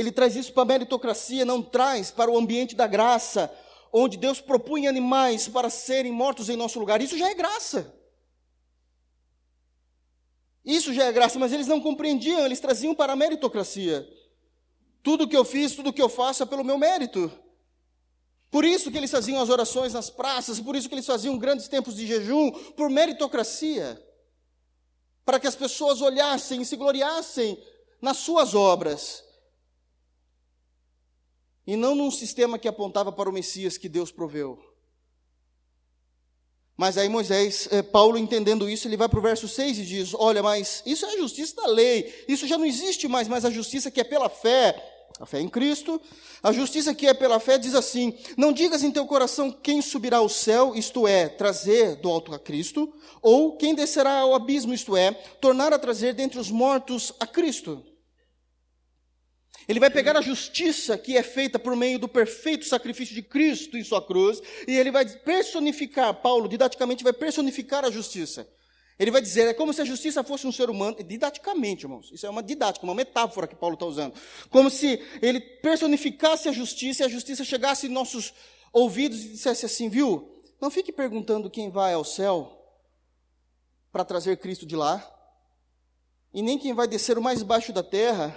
Speaker 1: Ele traz isso para a meritocracia, não traz para o ambiente da graça, onde Deus propunha animais para serem mortos em nosso lugar. Isso já é graça. Isso já é graça, mas eles não compreendiam, eles traziam para a meritocracia. Tudo que eu fiz, tudo que eu faço é pelo meu mérito. Por isso que eles faziam as orações nas praças, por isso que eles faziam grandes tempos de jejum, por meritocracia. Para que as pessoas olhassem e se gloriassem nas suas obras. E não num sistema que apontava para o Messias que Deus proveu. Mas aí Moisés, eh, Paulo entendendo isso, ele vai para o verso 6 e diz: Olha, mas isso é a justiça da lei, isso já não existe mais, mas a justiça que é pela fé, a fé em Cristo, a justiça que é pela fé diz assim: Não digas em teu coração quem subirá ao céu, isto é, trazer do alto a Cristo, ou quem descerá ao abismo, isto é, tornar a trazer dentre os mortos a Cristo. Ele vai pegar a justiça que é feita por meio do perfeito sacrifício de Cristo em sua cruz, e ele vai personificar, Paulo didaticamente vai personificar a justiça. Ele vai dizer, é como se a justiça fosse um ser humano, didaticamente, irmãos, isso é uma didática, uma metáfora que Paulo está usando. Como se ele personificasse a justiça e a justiça chegasse em nossos ouvidos e dissesse assim, viu? Não fique perguntando quem vai ao céu para trazer Cristo de lá, e nem quem vai descer o mais baixo da terra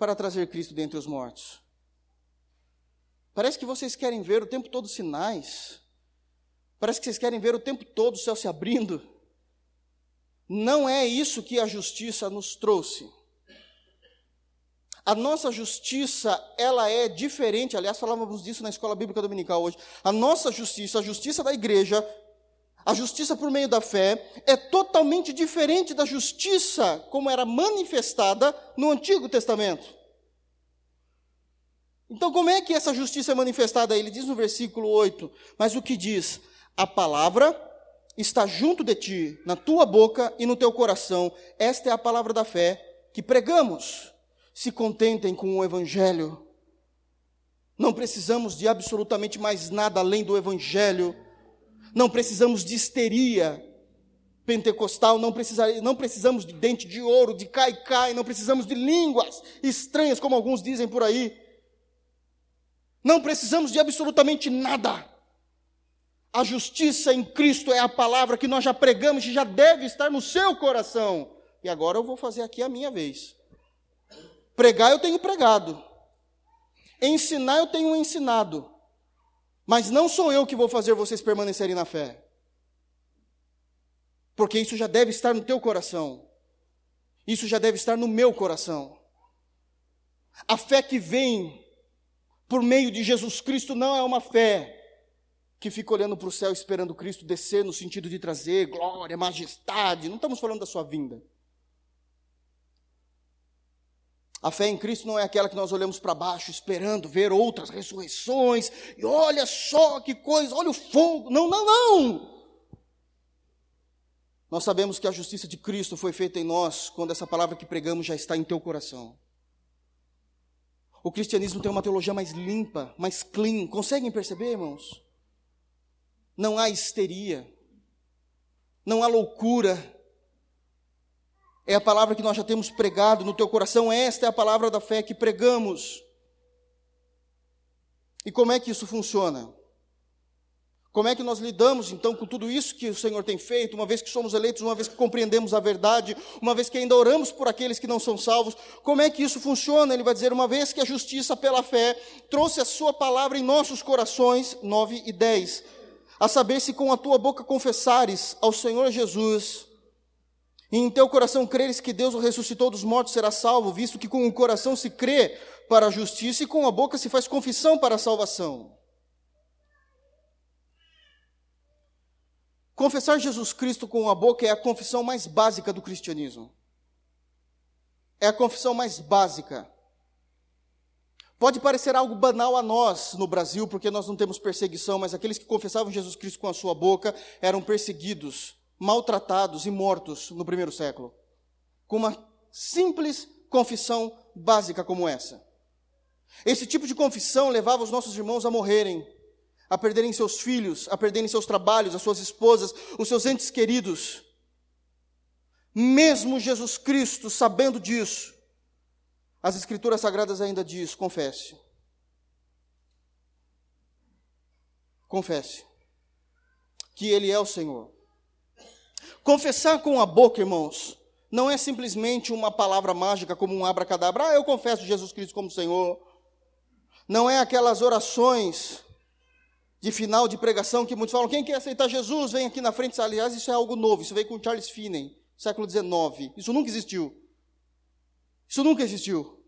Speaker 1: para trazer Cristo dentre os mortos. Parece que vocês querem ver o tempo todo sinais. Parece que vocês querem ver o tempo todo o céu se abrindo. Não é isso que a justiça nos trouxe. A nossa justiça, ela é diferente, aliás, falávamos disso na escola bíblica dominical hoje. A nossa justiça, a justiça da igreja, a justiça por meio da fé, é totalmente diferente da justiça como era manifestada no Antigo Testamento. Então, como é que essa justiça é manifestada? Ele diz no versículo 8: Mas o que diz? A palavra está junto de ti, na tua boca e no teu coração. Esta é a palavra da fé que pregamos. Se contentem com o evangelho. Não precisamos de absolutamente mais nada além do evangelho não precisamos de histeria pentecostal, não, precisa, não precisamos de dente de ouro, de cai-cai, não precisamos de línguas estranhas, como alguns dizem por aí. Não precisamos de absolutamente nada. A justiça em Cristo é a palavra que nós já pregamos e já deve estar no seu coração. E agora eu vou fazer aqui a minha vez. Pregar eu tenho pregado. Ensinar eu tenho ensinado. Mas não sou eu que vou fazer vocês permanecerem na fé. Porque isso já deve estar no teu coração. Isso já deve estar no meu coração. A fé que vem por meio de Jesus Cristo não é uma fé que fica olhando para o céu esperando Cristo descer no sentido de trazer glória, majestade. Não estamos falando da sua vinda. A fé em Cristo não é aquela que nós olhamos para baixo esperando ver outras ressurreições, e olha só que coisa, olha o fogo. Não, não, não! Nós sabemos que a justiça de Cristo foi feita em nós quando essa palavra que pregamos já está em teu coração. O cristianismo tem uma teologia mais limpa, mais clean. Conseguem perceber, irmãos? Não há histeria, não há loucura, é a palavra que nós já temos pregado no teu coração, esta é a palavra da fé que pregamos. E como é que isso funciona? Como é que nós lidamos então com tudo isso que o Senhor tem feito, uma vez que somos eleitos, uma vez que compreendemos a verdade, uma vez que ainda oramos por aqueles que não são salvos? Como é que isso funciona? Ele vai dizer: uma vez que a justiça pela fé trouxe a Sua palavra em nossos corações, 9 e 10, a saber se com a tua boca confessares ao Senhor Jesus e em teu coração creres que Deus o ressuscitou dos mortos, será salvo, visto que com o coração se crê para a justiça e com a boca se faz confissão para a salvação. Confessar Jesus Cristo com a boca é a confissão mais básica do cristianismo. É a confissão mais básica. Pode parecer algo banal a nós no Brasil, porque nós não temos perseguição, mas aqueles que confessavam Jesus Cristo com a sua boca eram perseguidos maltratados e mortos no primeiro século, com uma simples confissão básica como essa. Esse tipo de confissão levava os nossos irmãos a morrerem, a perderem seus filhos, a perderem seus trabalhos, as suas esposas, os seus entes queridos. Mesmo Jesus Cristo, sabendo disso, as Escrituras Sagradas ainda diz: confesse. Confesse que Ele é o Senhor. Confessar com a boca, irmãos, não é simplesmente uma palavra mágica como um abracadabra. Ah, eu confesso Jesus Cristo como Senhor. Não é aquelas orações de final de pregação que muitos falam: quem quer aceitar Jesus, vem aqui na frente. Aliás, isso é algo novo. Isso veio com Charles Finney, século XIX. Isso nunca existiu. Isso nunca existiu.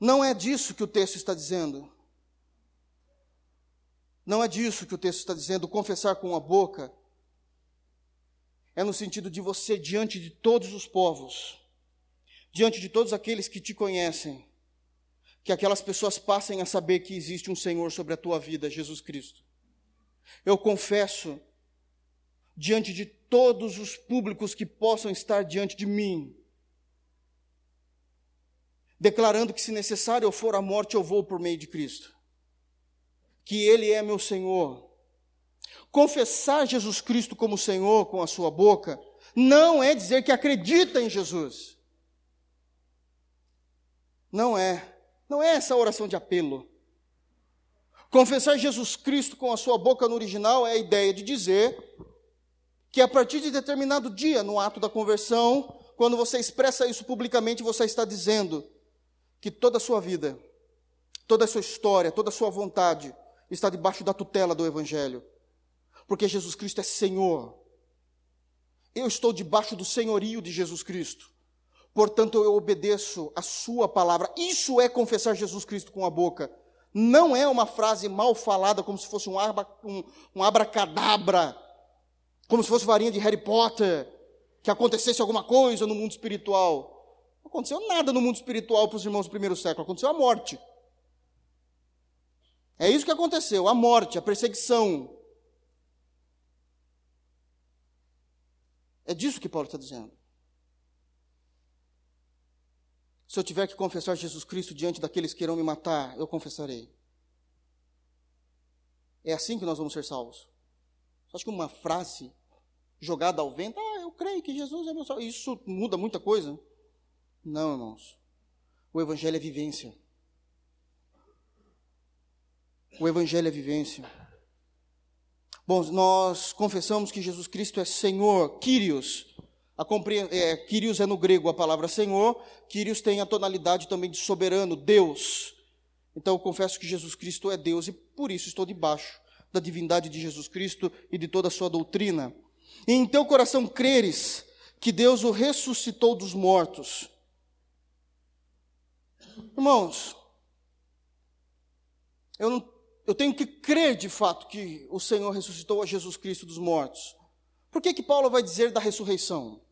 Speaker 1: Não é disso que o texto está dizendo. Não é disso que o texto está dizendo, confessar com a boca. É no sentido de você, diante de todos os povos, diante de todos aqueles que te conhecem, que aquelas pessoas passem a saber que existe um Senhor sobre a tua vida, Jesus Cristo. Eu confesso, diante de todos os públicos que possam estar diante de mim, declarando que, se necessário eu for à morte, eu vou por meio de Cristo que Ele é meu Senhor. Confessar Jesus Cristo como Senhor com a sua boca não é dizer que acredita em Jesus. Não é. Não é essa oração de apelo. Confessar Jesus Cristo com a sua boca no original é a ideia de dizer que a partir de determinado dia, no ato da conversão, quando você expressa isso publicamente, você está dizendo que toda a sua vida, toda a sua história, toda a sua vontade, está debaixo da tutela do Evangelho, porque Jesus Cristo é Senhor. Eu estou debaixo do senhorio de Jesus Cristo, portanto eu obedeço a Sua palavra. Isso é confessar Jesus Cristo com a boca. Não é uma frase mal falada, como se fosse um, um, um abracadabra, como se fosse varinha de Harry Potter, que acontecesse alguma coisa no mundo espiritual. Não aconteceu nada no mundo espiritual para os irmãos do primeiro século, aconteceu a morte. É isso que aconteceu: a morte, a perseguição. É disso que Paulo está dizendo. Se eu tiver que confessar Jesus Cristo diante daqueles que irão me matar, eu confessarei. É assim que nós vamos ser salvos. Você acha que uma frase jogada ao vento, ah, eu creio que Jesus é meu salvador, isso muda muita coisa? Não, irmãos. O Evangelho é vivência. O Evangelho é vivência. Bom, nós confessamos que Jesus Cristo é Senhor, Kyrios. A é, Kyrios é no grego a palavra Senhor, Kyrios tem a tonalidade também de soberano, Deus. Então eu confesso que Jesus Cristo é Deus e por isso estou debaixo da divindade de Jesus Cristo e de toda a sua doutrina. E em teu coração creres que Deus o ressuscitou dos mortos. Irmãos, eu, não, eu tenho que crer de fato que o Senhor ressuscitou a Jesus Cristo dos mortos. Por que, que Paulo vai dizer da ressurreição?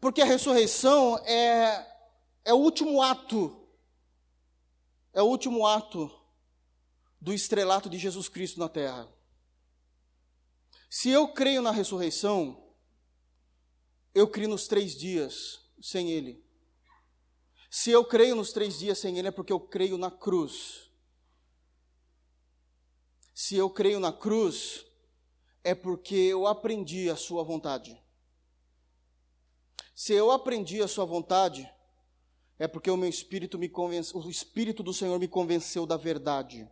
Speaker 1: Porque a ressurreição é, é o último ato, é o último ato do estrelato de Jesus Cristo na terra. Se eu creio na ressurreição, eu creio nos três dias sem Ele. Se eu creio nos três dias sem Ele, é porque eu creio na cruz. Se eu creio na cruz, é porque eu aprendi a Sua vontade. Se eu aprendi a Sua vontade, é porque o meu espírito me convenceu, o Espírito do Senhor me convenceu da verdade.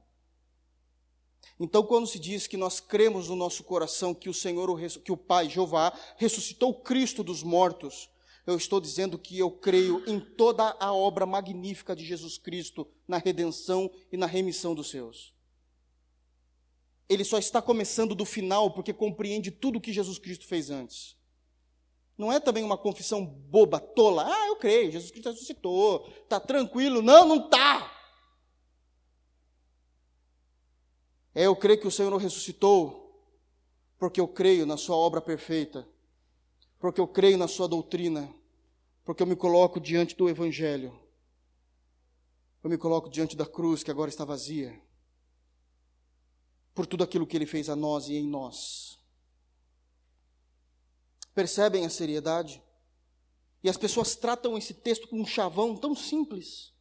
Speaker 1: Então, quando se diz que nós cremos no nosso coração que o Senhor, que o Pai, Jeová, ressuscitou Cristo dos mortos, eu estou dizendo que eu creio em toda a obra magnífica de Jesus Cristo na redenção e na remissão dos seus. Ele só está começando do final porque compreende tudo o que Jesus Cristo fez antes. Não é também uma confissão boba, tola. Ah, eu creio, Jesus Cristo ressuscitou, está tranquilo. Não, não está. É eu creio que o Senhor ressuscitou, porque eu creio na Sua obra perfeita, porque eu creio na Sua doutrina, porque eu me coloco diante do Evangelho, eu me coloco diante da cruz que agora está vazia, por tudo aquilo que Ele fez a nós e em nós. Percebem a seriedade? E as pessoas tratam esse texto com um chavão tão simples.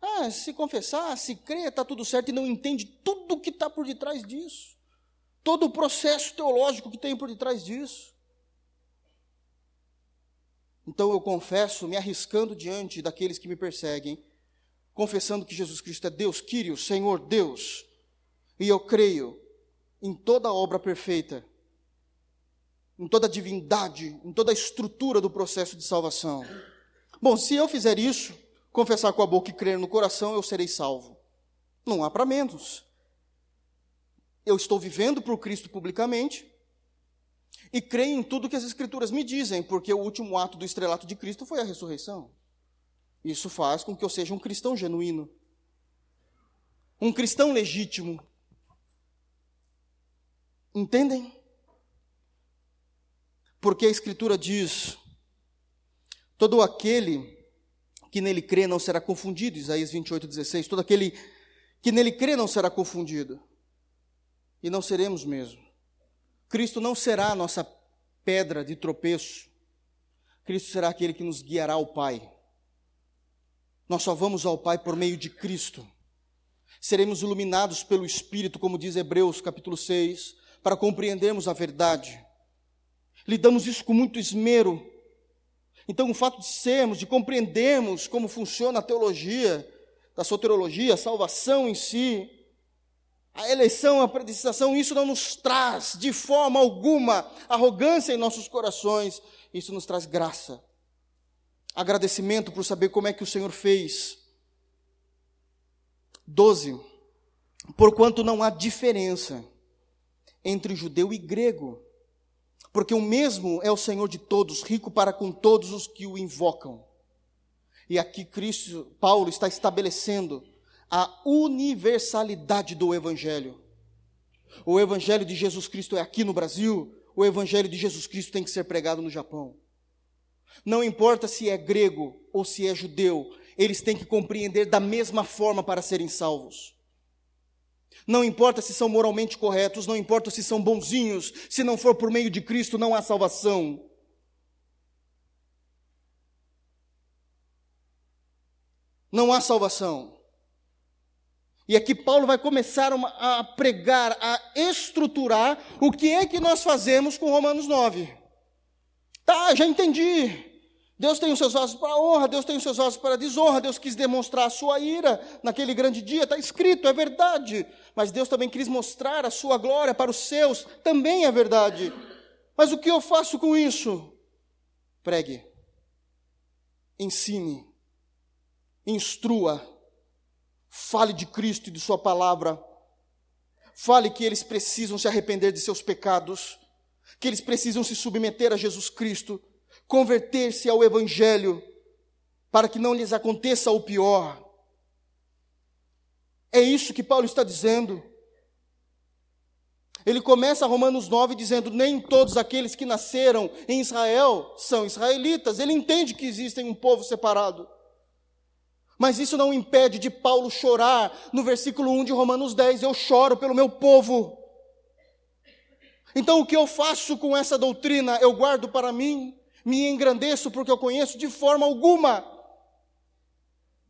Speaker 1: Ah, se confessar, se crer, está tudo certo e não entende tudo o que está por detrás disso. Todo o processo teológico que tem por detrás disso. Então eu confesso, me arriscando diante daqueles que me perseguem, confessando que Jesus Cristo é Deus, Quírio, Senhor Deus, e eu creio em toda a obra perfeita, em toda a divindade, em toda a estrutura do processo de salvação. Bom, se eu fizer isso, confessar com a boca e crer no coração, eu serei salvo. Não há para menos. Eu estou vivendo por Cristo publicamente e creio em tudo que as Escrituras me dizem, porque o último ato do estrelato de Cristo foi a ressurreição. Isso faz com que eu seja um cristão genuíno, um cristão legítimo. Entendem? Porque a Escritura diz: todo aquele que nele crê não será confundido. Isaías 28, 16. Todo aquele que nele crê não será confundido. E não seremos mesmo. Cristo não será a nossa pedra de tropeço. Cristo será aquele que nos guiará ao Pai. Nós só vamos ao Pai por meio de Cristo. Seremos iluminados pelo Espírito, como diz Hebreus capítulo 6, para compreendermos a verdade. Lidamos isso com muito esmero, então, o fato de sermos, de compreendermos como funciona a teologia, da soteriologia, a salvação em si, a eleição, a predestinação, isso não nos traz de forma alguma arrogância em nossos corações, isso nos traz graça, agradecimento por saber como é que o Senhor fez. 12. Porquanto não há diferença entre judeu e grego porque o mesmo é o Senhor de todos, rico para com todos os que o invocam. E aqui Cristo, Paulo está estabelecendo a universalidade do evangelho. O evangelho de Jesus Cristo é aqui no Brasil, o evangelho de Jesus Cristo tem que ser pregado no Japão. Não importa se é grego ou se é judeu, eles têm que compreender da mesma forma para serem salvos. Não importa se são moralmente corretos, não importa se são bonzinhos, se não for por meio de Cristo, não há salvação. Não há salvação. E aqui Paulo vai começar a pregar, a estruturar o que é que nós fazemos com Romanos 9. Tá, já entendi. Deus tem os seus vasos para honra, Deus tem os seus vasos para desonra. Deus quis demonstrar a sua ira naquele grande dia, está escrito, é verdade. Mas Deus também quis mostrar a sua glória para os seus, também é verdade. Mas o que eu faço com isso? Pregue, ensine, instrua, fale de Cristo e de Sua palavra. Fale que eles precisam se arrepender de seus pecados, que eles precisam se submeter a Jesus Cristo converter-se ao Evangelho, para que não lhes aconteça o pior. É isso que Paulo está dizendo. Ele começa Romanos 9 dizendo: Nem todos aqueles que nasceram em Israel são israelitas. Ele entende que existem um povo separado. Mas isso não impede de Paulo chorar no versículo 1 de Romanos 10: Eu choro pelo meu povo. Então o que eu faço com essa doutrina? Eu guardo para mim? Me engrandeço porque eu conheço de forma alguma.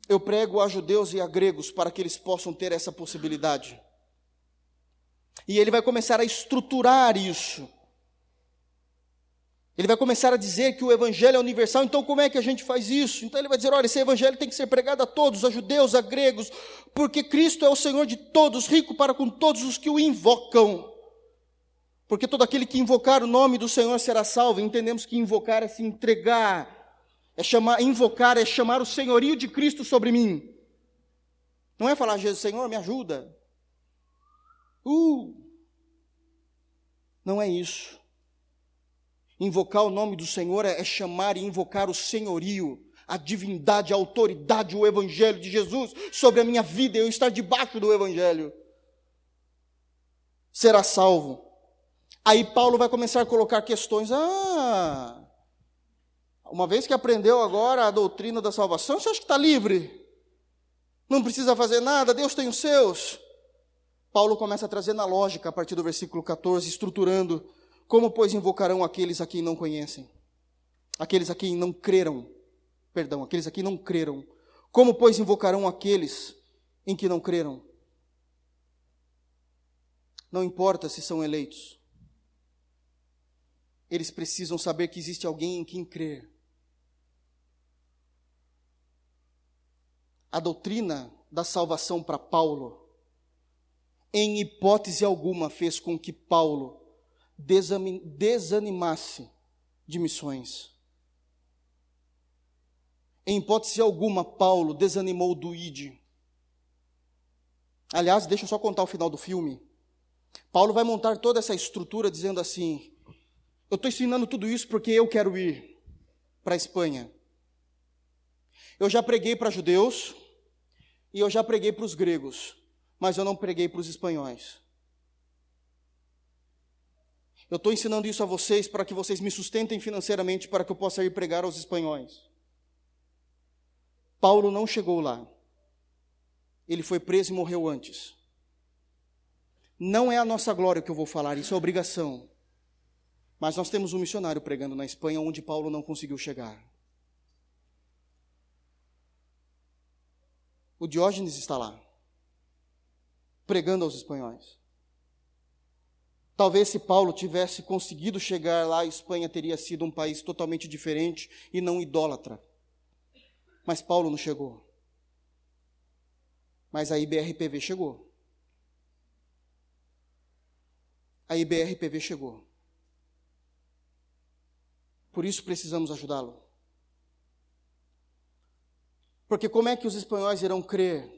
Speaker 1: Eu prego a judeus e a gregos para que eles possam ter essa possibilidade. E ele vai começar a estruturar isso. Ele vai começar a dizer que o evangelho é universal, então como é que a gente faz isso? Então ele vai dizer: olha, esse evangelho tem que ser pregado a todos, a judeus, a gregos, porque Cristo é o Senhor de todos, rico para com todos os que o invocam. Porque todo aquele que invocar o nome do Senhor será salvo. Entendemos que invocar é se entregar. É chamar, invocar é chamar o senhorio de Cristo sobre mim. Não é falar, Jesus, Senhor, me ajuda. Uh! Não é isso. Invocar o nome do Senhor é, é chamar e invocar o senhorio, a divindade, a autoridade, o evangelho de Jesus sobre a minha vida, eu estar debaixo do evangelho. Será salvo. Aí Paulo vai começar a colocar questões. Ah, uma vez que aprendeu agora a doutrina da salvação, você acha que está livre? Não precisa fazer nada, Deus tem os seus. Paulo começa a trazer na lógica, a partir do versículo 14, estruturando: Como, pois, invocarão aqueles a quem não conhecem? Aqueles a quem não creram. Perdão, aqueles a quem não creram. Como, pois, invocarão aqueles em que não creram? Não importa se são eleitos eles precisam saber que existe alguém em quem crer. A doutrina da salvação para Paulo, em hipótese alguma, fez com que Paulo desanimasse de missões. Em hipótese alguma, Paulo desanimou do ID. Aliás, deixa eu só contar o final do filme. Paulo vai montar toda essa estrutura dizendo assim: eu estou ensinando tudo isso porque eu quero ir para a Espanha. Eu já preguei para judeus e eu já preguei para os gregos, mas eu não preguei para os espanhóis. Eu estou ensinando isso a vocês para que vocês me sustentem financeiramente para que eu possa ir pregar aos espanhóis. Paulo não chegou lá. Ele foi preso e morreu antes. Não é a nossa glória que eu vou falar, isso é obrigação. Mas nós temos um missionário pregando na Espanha onde Paulo não conseguiu chegar. O Diógenes está lá, pregando aos espanhóis. Talvez se Paulo tivesse conseguido chegar lá, a Espanha teria sido um país totalmente diferente e não idólatra. Mas Paulo não chegou. Mas a IBRPV chegou. A IBRPV chegou. Por isso precisamos ajudá-lo. Porque como é que os espanhóis irão crer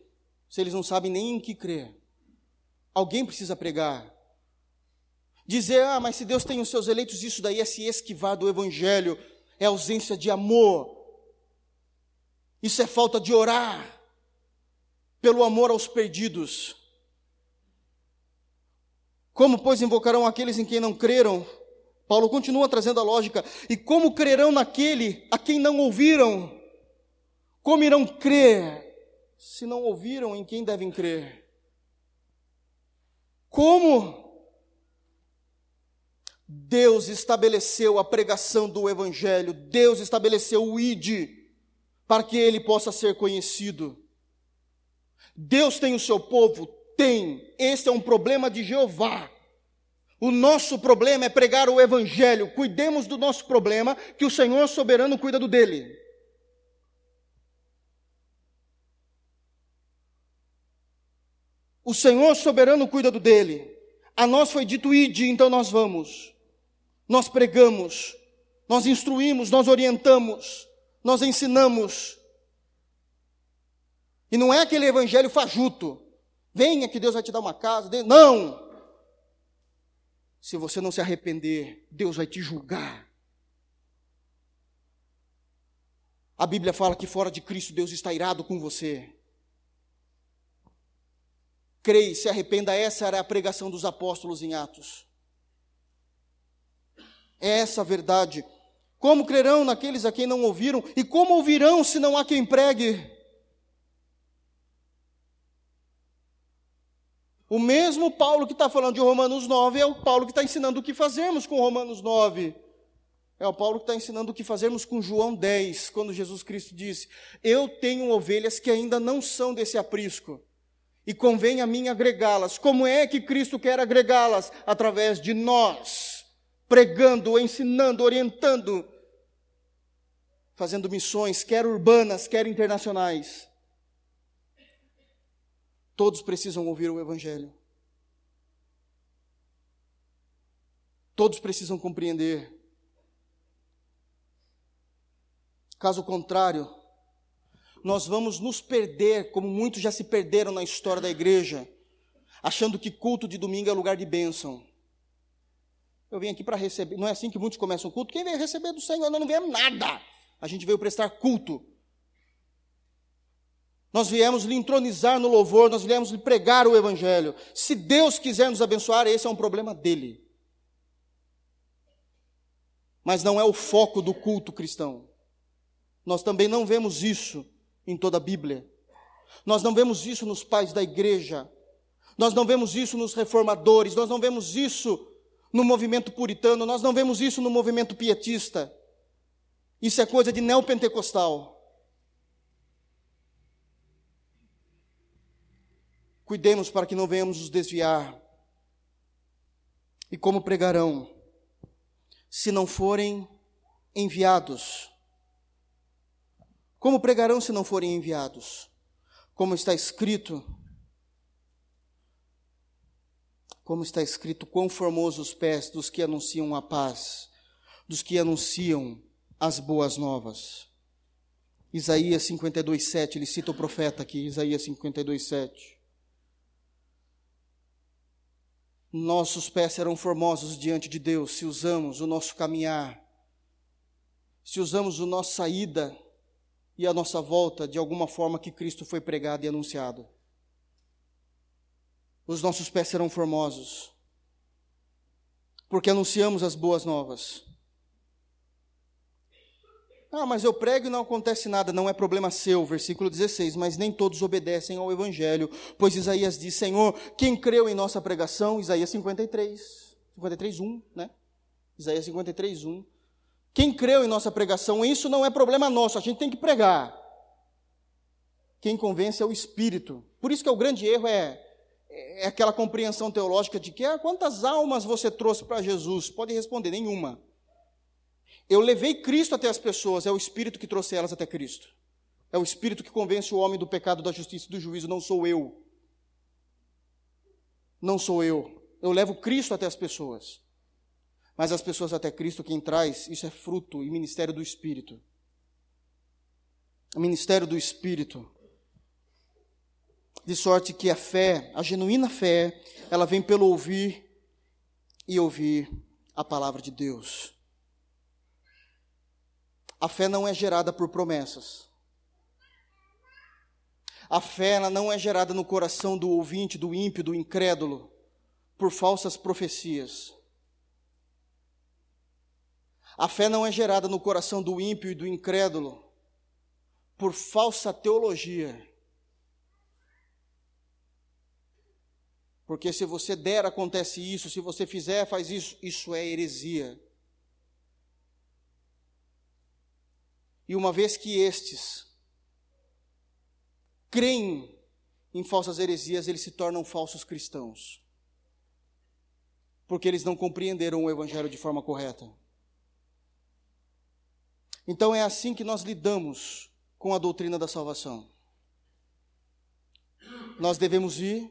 Speaker 1: se eles não sabem nem em que crer? Alguém precisa pregar. Dizer, ah, mas se Deus tem os seus eleitos, isso daí é se esquivar do evangelho, é ausência de amor. Isso é falta de orar pelo amor aos perdidos. Como, pois, invocarão aqueles em quem não creram? Paulo continua trazendo a lógica. E como crerão naquele a quem não ouviram? Como irão crer se não ouviram em quem devem crer? Como? Deus estabeleceu a pregação do Evangelho, Deus estabeleceu o ID para que ele possa ser conhecido. Deus tem o seu povo? Tem. Esse é um problema de Jeová. O nosso problema é pregar o Evangelho. Cuidemos do nosso problema, que o Senhor soberano cuida do dele. O Senhor soberano cuida do dele. A nós foi dito ide, então nós vamos. Nós pregamos, nós instruímos, nós orientamos, nós ensinamos. E não é aquele evangelho fajuto. Venha que Deus vai te dar uma casa. Não! Se você não se arrepender, Deus vai te julgar. A Bíblia fala que fora de Cristo Deus está irado com você. Creia, se arrependa, essa era a pregação dos apóstolos em Atos. É essa a verdade. Como crerão naqueles a quem não ouviram? E como ouvirão se não há quem pregue? O mesmo Paulo que está falando de Romanos 9 é o Paulo que está ensinando o que fazermos com Romanos 9. É o Paulo que está ensinando o que fazermos com João 10, quando Jesus Cristo disse: Eu tenho ovelhas que ainda não são desse aprisco, e convém a mim agregá-las. Como é que Cristo quer agregá-las? Através de nós, pregando, ensinando, orientando, fazendo missões, quer urbanas, quer internacionais. Todos precisam ouvir o Evangelho. Todos precisam compreender. Caso contrário, nós vamos nos perder, como muitos já se perderam na história da igreja, achando que culto de domingo é lugar de bênção. Eu vim aqui para receber, não é assim que muitos começam o culto? Quem veio receber do Senhor? Nós não viemos nada. A gente veio prestar culto. Nós viemos lhe entronizar no louvor, nós viemos lhe pregar o Evangelho. Se Deus quiser nos abençoar, esse é um problema dele. Mas não é o foco do culto cristão. Nós também não vemos isso em toda a Bíblia. Nós não vemos isso nos pais da igreja. Nós não vemos isso nos reformadores. Nós não vemos isso no movimento puritano. Nós não vemos isso no movimento pietista. Isso é coisa de neopentecostal. Cuidemos para que não venhamos nos desviar. E como pregarão, se não forem enviados? Como pregarão se não forem enviados? Como está escrito, como está escrito, quão formosos os pés dos que anunciam a paz, dos que anunciam as boas novas. Isaías 52, 7, ele cita o profeta aqui, Isaías 52, 7. Nossos pés serão formosos diante de Deus se usamos o nosso caminhar, se usamos a nossa saída e a nossa volta de alguma forma que Cristo foi pregado e anunciado. Os nossos pés serão formosos, porque anunciamos as boas novas. Ah, mas eu prego e não acontece nada, não é problema seu, versículo 16. Mas nem todos obedecem ao Evangelho, pois Isaías diz: Senhor, quem creu em nossa pregação? Isaías 53, 53, 1, né? Isaías 53, 1. Quem creu em nossa pregação? Isso não é problema nosso, a gente tem que pregar. Quem convence é o Espírito. Por isso que é o grande erro é, é aquela compreensão teológica de que ah, quantas almas você trouxe para Jesus? Pode responder, nenhuma. Eu levei Cristo até as pessoas, é o Espírito que trouxe elas até Cristo. É o Espírito que convence o homem do pecado, da justiça e do juízo, não sou eu. Não sou eu. Eu levo Cristo até as pessoas. Mas as pessoas até Cristo, quem traz, isso é fruto e ministério do Espírito. O ministério do Espírito. De sorte que a fé, a genuína fé, ela vem pelo ouvir e ouvir a palavra de Deus. A fé não é gerada por promessas. A fé não é gerada no coração do ouvinte, do ímpio, do incrédulo, por falsas profecias. A fé não é gerada no coração do ímpio e do incrédulo por falsa teologia. Porque se você der, acontece isso, se você fizer, faz isso, isso é heresia. E uma vez que estes creem em falsas heresias, eles se tornam falsos cristãos. porque eles não compreenderam o Evangelho de forma correta. Então é assim que nós lidamos com a doutrina da salvação. Nós devemos ir,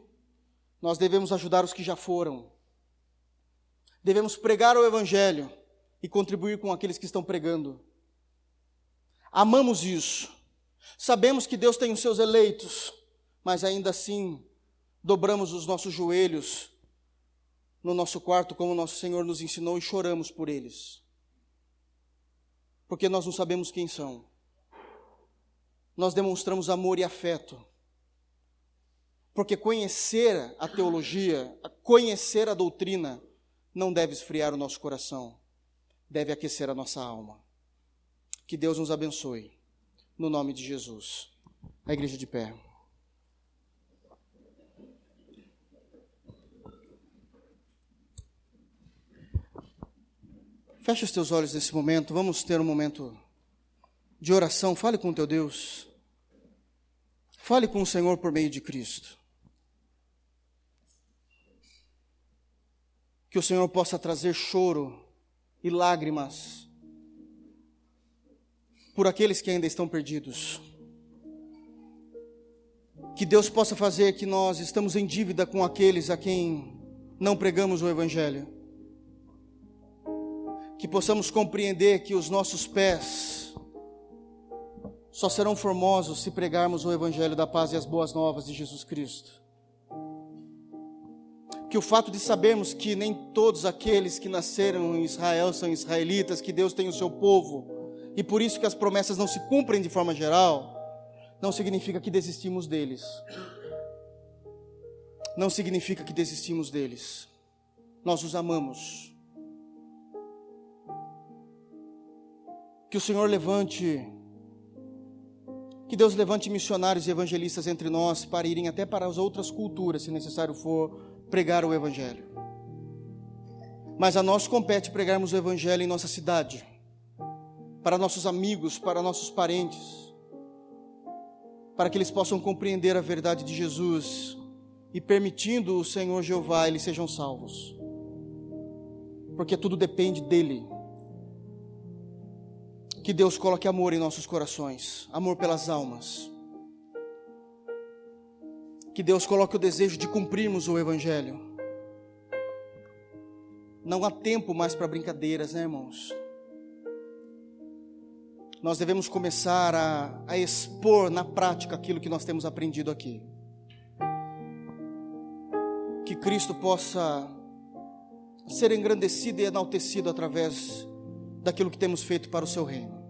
Speaker 1: nós devemos ajudar os que já foram, devemos pregar o Evangelho e contribuir com aqueles que estão pregando. Amamos isso, sabemos que Deus tem os seus eleitos, mas ainda assim dobramos os nossos joelhos no nosso quarto, como nosso Senhor nos ensinou, e choramos por eles. Porque nós não sabemos quem são. Nós demonstramos amor e afeto. Porque conhecer a teologia, conhecer a doutrina, não deve esfriar o nosso coração, deve aquecer a nossa alma. Que Deus nos abençoe. No nome de Jesus. A igreja de pé. Feche os teus olhos nesse momento, vamos ter um momento de oração. Fale com o teu Deus. Fale com o Senhor por meio de Cristo. Que o Senhor possa trazer choro e lágrimas por aqueles que ainda estão perdidos. Que Deus possa fazer que nós estamos em dívida com aqueles a quem não pregamos o Evangelho que possamos compreender que os nossos pés só serão formosos se pregarmos o Evangelho da paz e as boas novas de Jesus Cristo. Que o fato de sabermos que nem todos aqueles que nasceram em Israel são israelitas, que Deus tem o seu povo, e por isso que as promessas não se cumprem de forma geral, não significa que desistimos deles. Não significa que desistimos deles. Nós os amamos Que o Senhor levante, que Deus levante missionários e evangelistas entre nós para irem até para as outras culturas, se necessário for, pregar o Evangelho. Mas a nós compete pregarmos o Evangelho em nossa cidade, para nossos amigos, para nossos parentes, para que eles possam compreender a verdade de Jesus e, permitindo o Senhor Jeová, eles sejam salvos. Porque tudo depende dEle. Que Deus coloque amor em nossos corações, amor pelas almas. Que Deus coloque o desejo de cumprirmos o Evangelho. Não há tempo mais para brincadeiras, né, irmãos? Nós devemos começar a, a expor na prática aquilo que nós temos aprendido aqui. Que Cristo possa ser engrandecido e enaltecido através daquilo que temos feito para o seu reino.